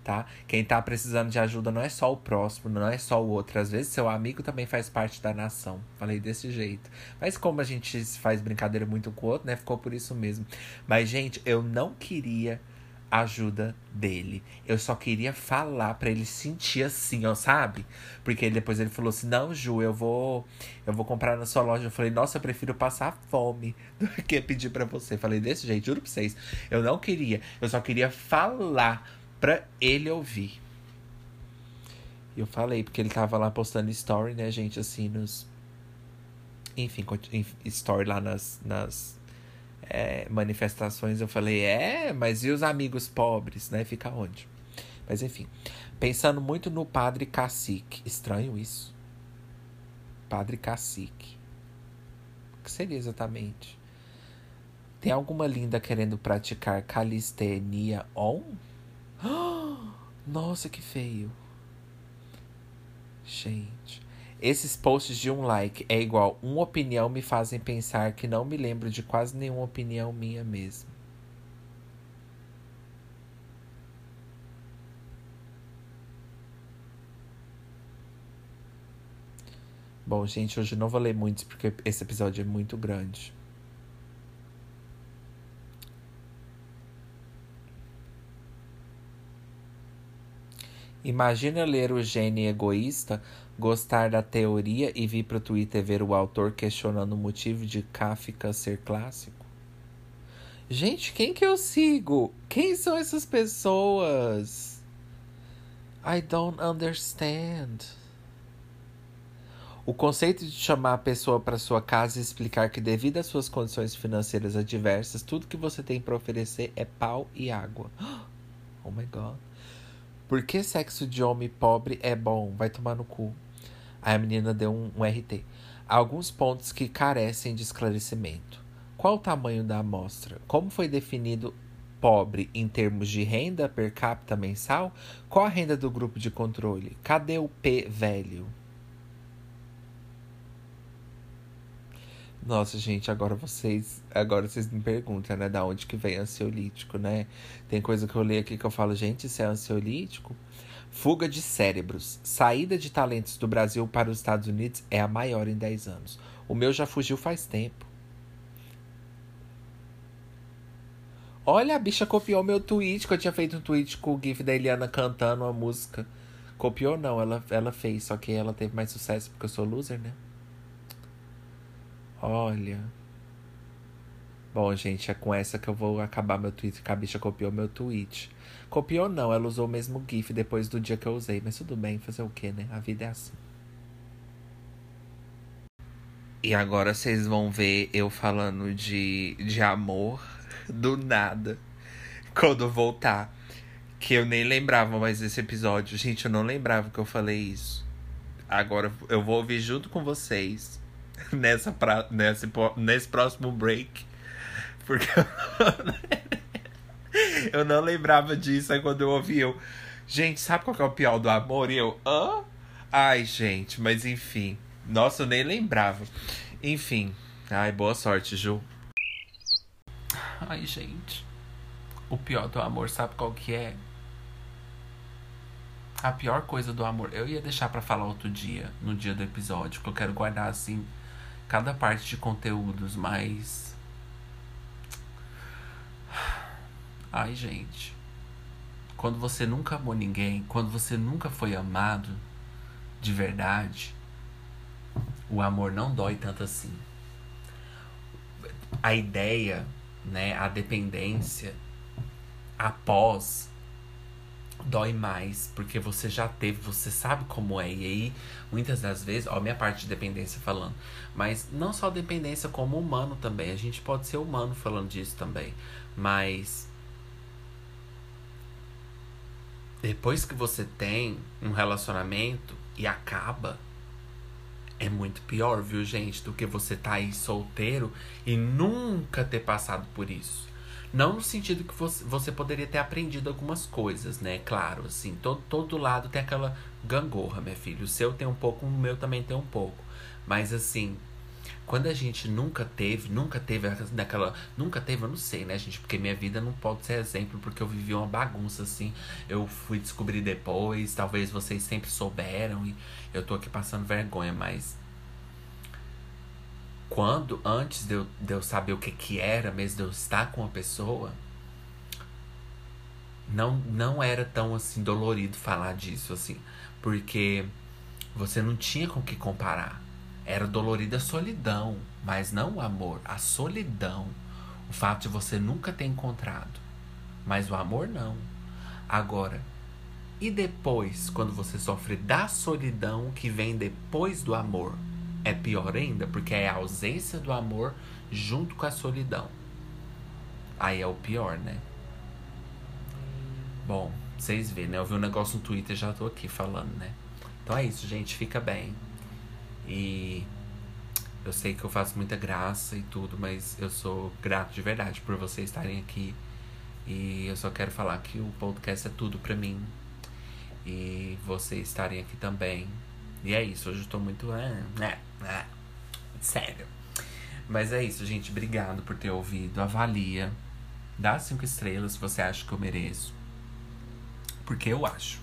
tá? Quem tá precisando de ajuda não é só o próximo, não é só o outro. Às vezes seu amigo também faz parte da nação. Falei desse jeito. Mas como a gente faz brincadeira muito com o outro, né? Ficou por isso mesmo. Mas, gente, eu não queria ajuda dele. Eu só queria falar para ele sentir assim, ó, sabe? Porque depois ele falou assim: "Não, Ju, eu vou eu vou comprar na sua loja". Eu falei: "Nossa, eu prefiro passar fome do que pedir para você". Falei desse jeito, juro pra vocês. Eu não queria, eu só queria falar pra ele ouvir. Eu falei, porque ele tava lá postando story, né, gente, assim, nos. Enfim, story lá nas, nas é, manifestações. Eu falei, é, mas e os amigos pobres, né? Fica onde? Mas enfim, pensando muito no padre cacique. Estranho isso. Padre cacique. O que seria exatamente? Tem alguma linda querendo praticar calistenia on? Nossa, que feio. Gente. Esses posts de um like é igual uma opinião me fazem pensar que não me lembro de quase nenhuma opinião minha mesmo. Bom, gente, hoje não vou ler muitos porque esse episódio é muito grande. Imagina ler o gênio egoísta, gostar da teoria e vir pro Twitter ver o autor questionando o motivo de Kafka ser clássico. Gente, quem que eu sigo? Quem são essas pessoas? I don't understand. O conceito de chamar a pessoa para sua casa e explicar que, devido às suas condições financeiras adversas, tudo que você tem para oferecer é pau e água. Oh my god. Por que sexo de homem pobre é bom? Vai tomar no cu. Aí a menina deu um, um RT. Alguns pontos que carecem de esclarecimento. Qual o tamanho da amostra? Como foi definido pobre em termos de renda per capita mensal? Qual a renda do grupo de controle? Cadê o P velho? Nossa, gente, agora vocês, agora vocês me perguntam, né, da onde que vem ansiolítico, né? Tem coisa que eu leio aqui que eu falo, gente, isso é ansiolítico? Fuga de cérebros. Saída de talentos do Brasil para os Estados Unidos é a maior em 10 anos. O meu já fugiu faz tempo. Olha, a bicha copiou meu tweet, que eu tinha feito um tweet com o GIF da Eliana cantando uma música. Copiou não, ela, ela fez, só que ela teve mais sucesso porque eu sou loser, né? Olha. Bom, gente, é com essa que eu vou acabar meu tweet, que a bicha copiou meu tweet. Copiou não, ela usou o mesmo GIF depois do dia que eu usei, mas tudo bem, fazer o que, né? A vida é assim. E agora vocês vão ver eu falando de, de amor do nada. Quando voltar. Que eu nem lembrava mais desse episódio. Gente, eu não lembrava que eu falei isso. Agora eu vou ouvir junto com vocês nessa pra, nesse, nesse próximo break. Porque eu não lembrava disso. Aí quando eu ouvi, eu. Gente, sabe qual que é o pior do amor? E eu. Hã? Ai, gente, mas enfim. Nossa, eu nem lembrava. Enfim. Ai, boa sorte, Ju. Ai, gente. O pior do amor, sabe qual que é? A pior coisa do amor. Eu ia deixar para falar outro dia, no dia do episódio, que eu quero guardar assim cada parte de conteúdos, mas. Ai, gente. Quando você nunca amou ninguém, quando você nunca foi amado de verdade, o amor não dói tanto assim. A ideia, né, a dependência após dói mais, porque você já teve, você sabe como é. E aí, muitas das vezes, ó, minha parte de dependência falando, mas não só dependência como humano também. A gente pode ser humano falando disso também. Mas depois que você tem um relacionamento e acaba, é muito pior, viu, gente, do que você tá aí solteiro e nunca ter passado por isso. Não no sentido que você, você poderia ter aprendido algumas coisas, né? Claro, assim, todo, todo lado tem aquela gangorra, minha filha. O seu tem um pouco, o meu também tem um pouco. Mas assim, quando a gente nunca teve, nunca teve daquela. Nunca teve, eu não sei, né, gente? Porque minha vida não pode ser exemplo, porque eu vivi uma bagunça, assim. Eu fui descobrir depois, talvez vocês sempre souberam, e eu tô aqui passando vergonha, mas quando, antes de eu, de eu saber o que, que era mesmo, de eu estar com uma pessoa, não, não era tão assim dolorido falar disso, assim, porque você não tinha com que comparar. Era dolorida a solidão, mas não o amor, a solidão. O fato de você nunca ter encontrado. Mas o amor não. Agora, e depois, quando você sofre da solidão que vem depois do amor? É pior ainda, porque é a ausência do amor junto com a solidão. Aí é o pior, né? Bom, vocês vêem, né? Eu vi um negócio no Twitter já tô aqui falando, né? Então é isso, gente. Fica bem. E eu sei que eu faço muita graça e tudo, mas eu sou grato de verdade por vocês estarem aqui. E eu só quero falar que o podcast é tudo pra mim. E vocês estarem aqui também. E é isso, hoje eu tô muito. É, é, é, sério. Mas é isso, gente. Obrigado por ter ouvido. Avalia. Dá cinco estrelas se você acha que eu mereço. Porque eu acho.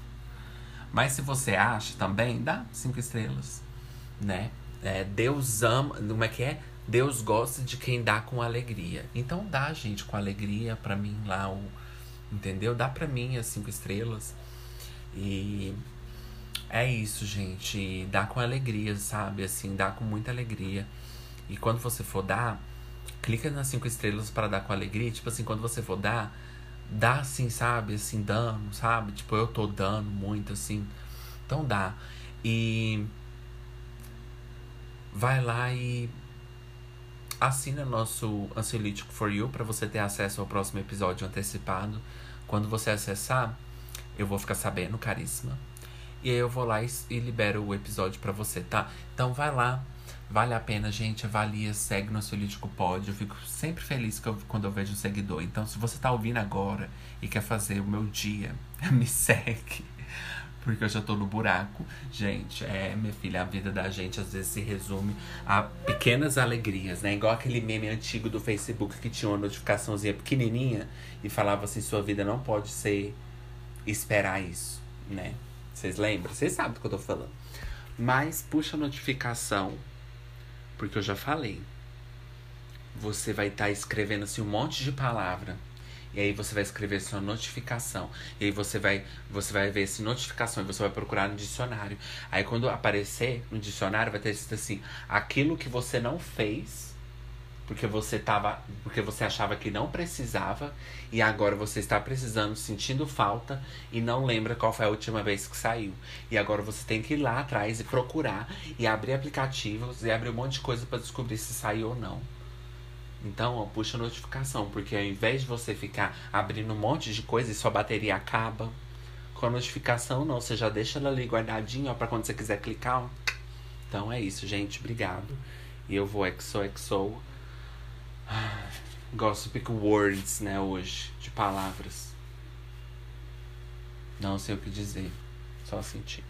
Mas se você acha também, dá cinco estrelas. Né? É, Deus ama. Como é que é? Deus gosta de quem dá com alegria. Então dá, gente, com alegria pra mim lá. O, entendeu? Dá pra mim as cinco estrelas. E é isso, gente. Dá com alegria, sabe? Assim, dá com muita alegria. E quando você for dar, clica nas cinco estrelas para dar com alegria. Tipo assim, quando você for dar, dá assim, sabe? Assim, dando, sabe? Tipo, eu tô dando muito, assim. Então dá. E vai lá e assina nosso Ansiolítico for You para você ter acesso ao próximo episódio antecipado. Quando você acessar, eu vou ficar sabendo, caríssima. E aí eu vou lá e, e libero o episódio para você, tá? Então vai lá. Vale a pena, gente. Avalia, segue no Ansiolítico Pod. Eu fico sempre feliz eu, quando eu vejo um seguidor. Então, se você tá ouvindo agora e quer fazer o meu dia, me segue. Porque eu já tô no buraco. Gente, é, minha filha, a vida da gente às vezes se resume a pequenas alegrias, né? Igual aquele meme antigo do Facebook que tinha uma notificaçãozinha pequenininha e falava assim: sua vida não pode ser esperar isso, né? Vocês lembram? Vocês sabem do que eu tô falando. Mas puxa a notificação, porque eu já falei. Você vai estar tá escrevendo assim um monte de palavra. E aí você vai escrever sua notificação. E aí você vai, você vai ver essa notificação e você vai procurar no dicionário. Aí quando aparecer no dicionário vai ter escrito assim: aquilo que você não fez porque você tava, porque você achava que não precisava e agora você está precisando, sentindo falta e não lembra qual foi a última vez que saiu. E agora você tem que ir lá atrás e procurar e abrir aplicativos e abrir um monte de coisa para descobrir se saiu ou não. Então, ó, puxa a notificação, porque ao invés de você ficar abrindo um monte de coisa e sua bateria acaba, com a notificação não, você já deixa ela ali guardadinha, ó, para quando você quiser clicar, ó. Então é isso, gente, obrigado. E eu vou exo exo Gossip words, né, hoje, de palavras. Não sei o que dizer, só sentir.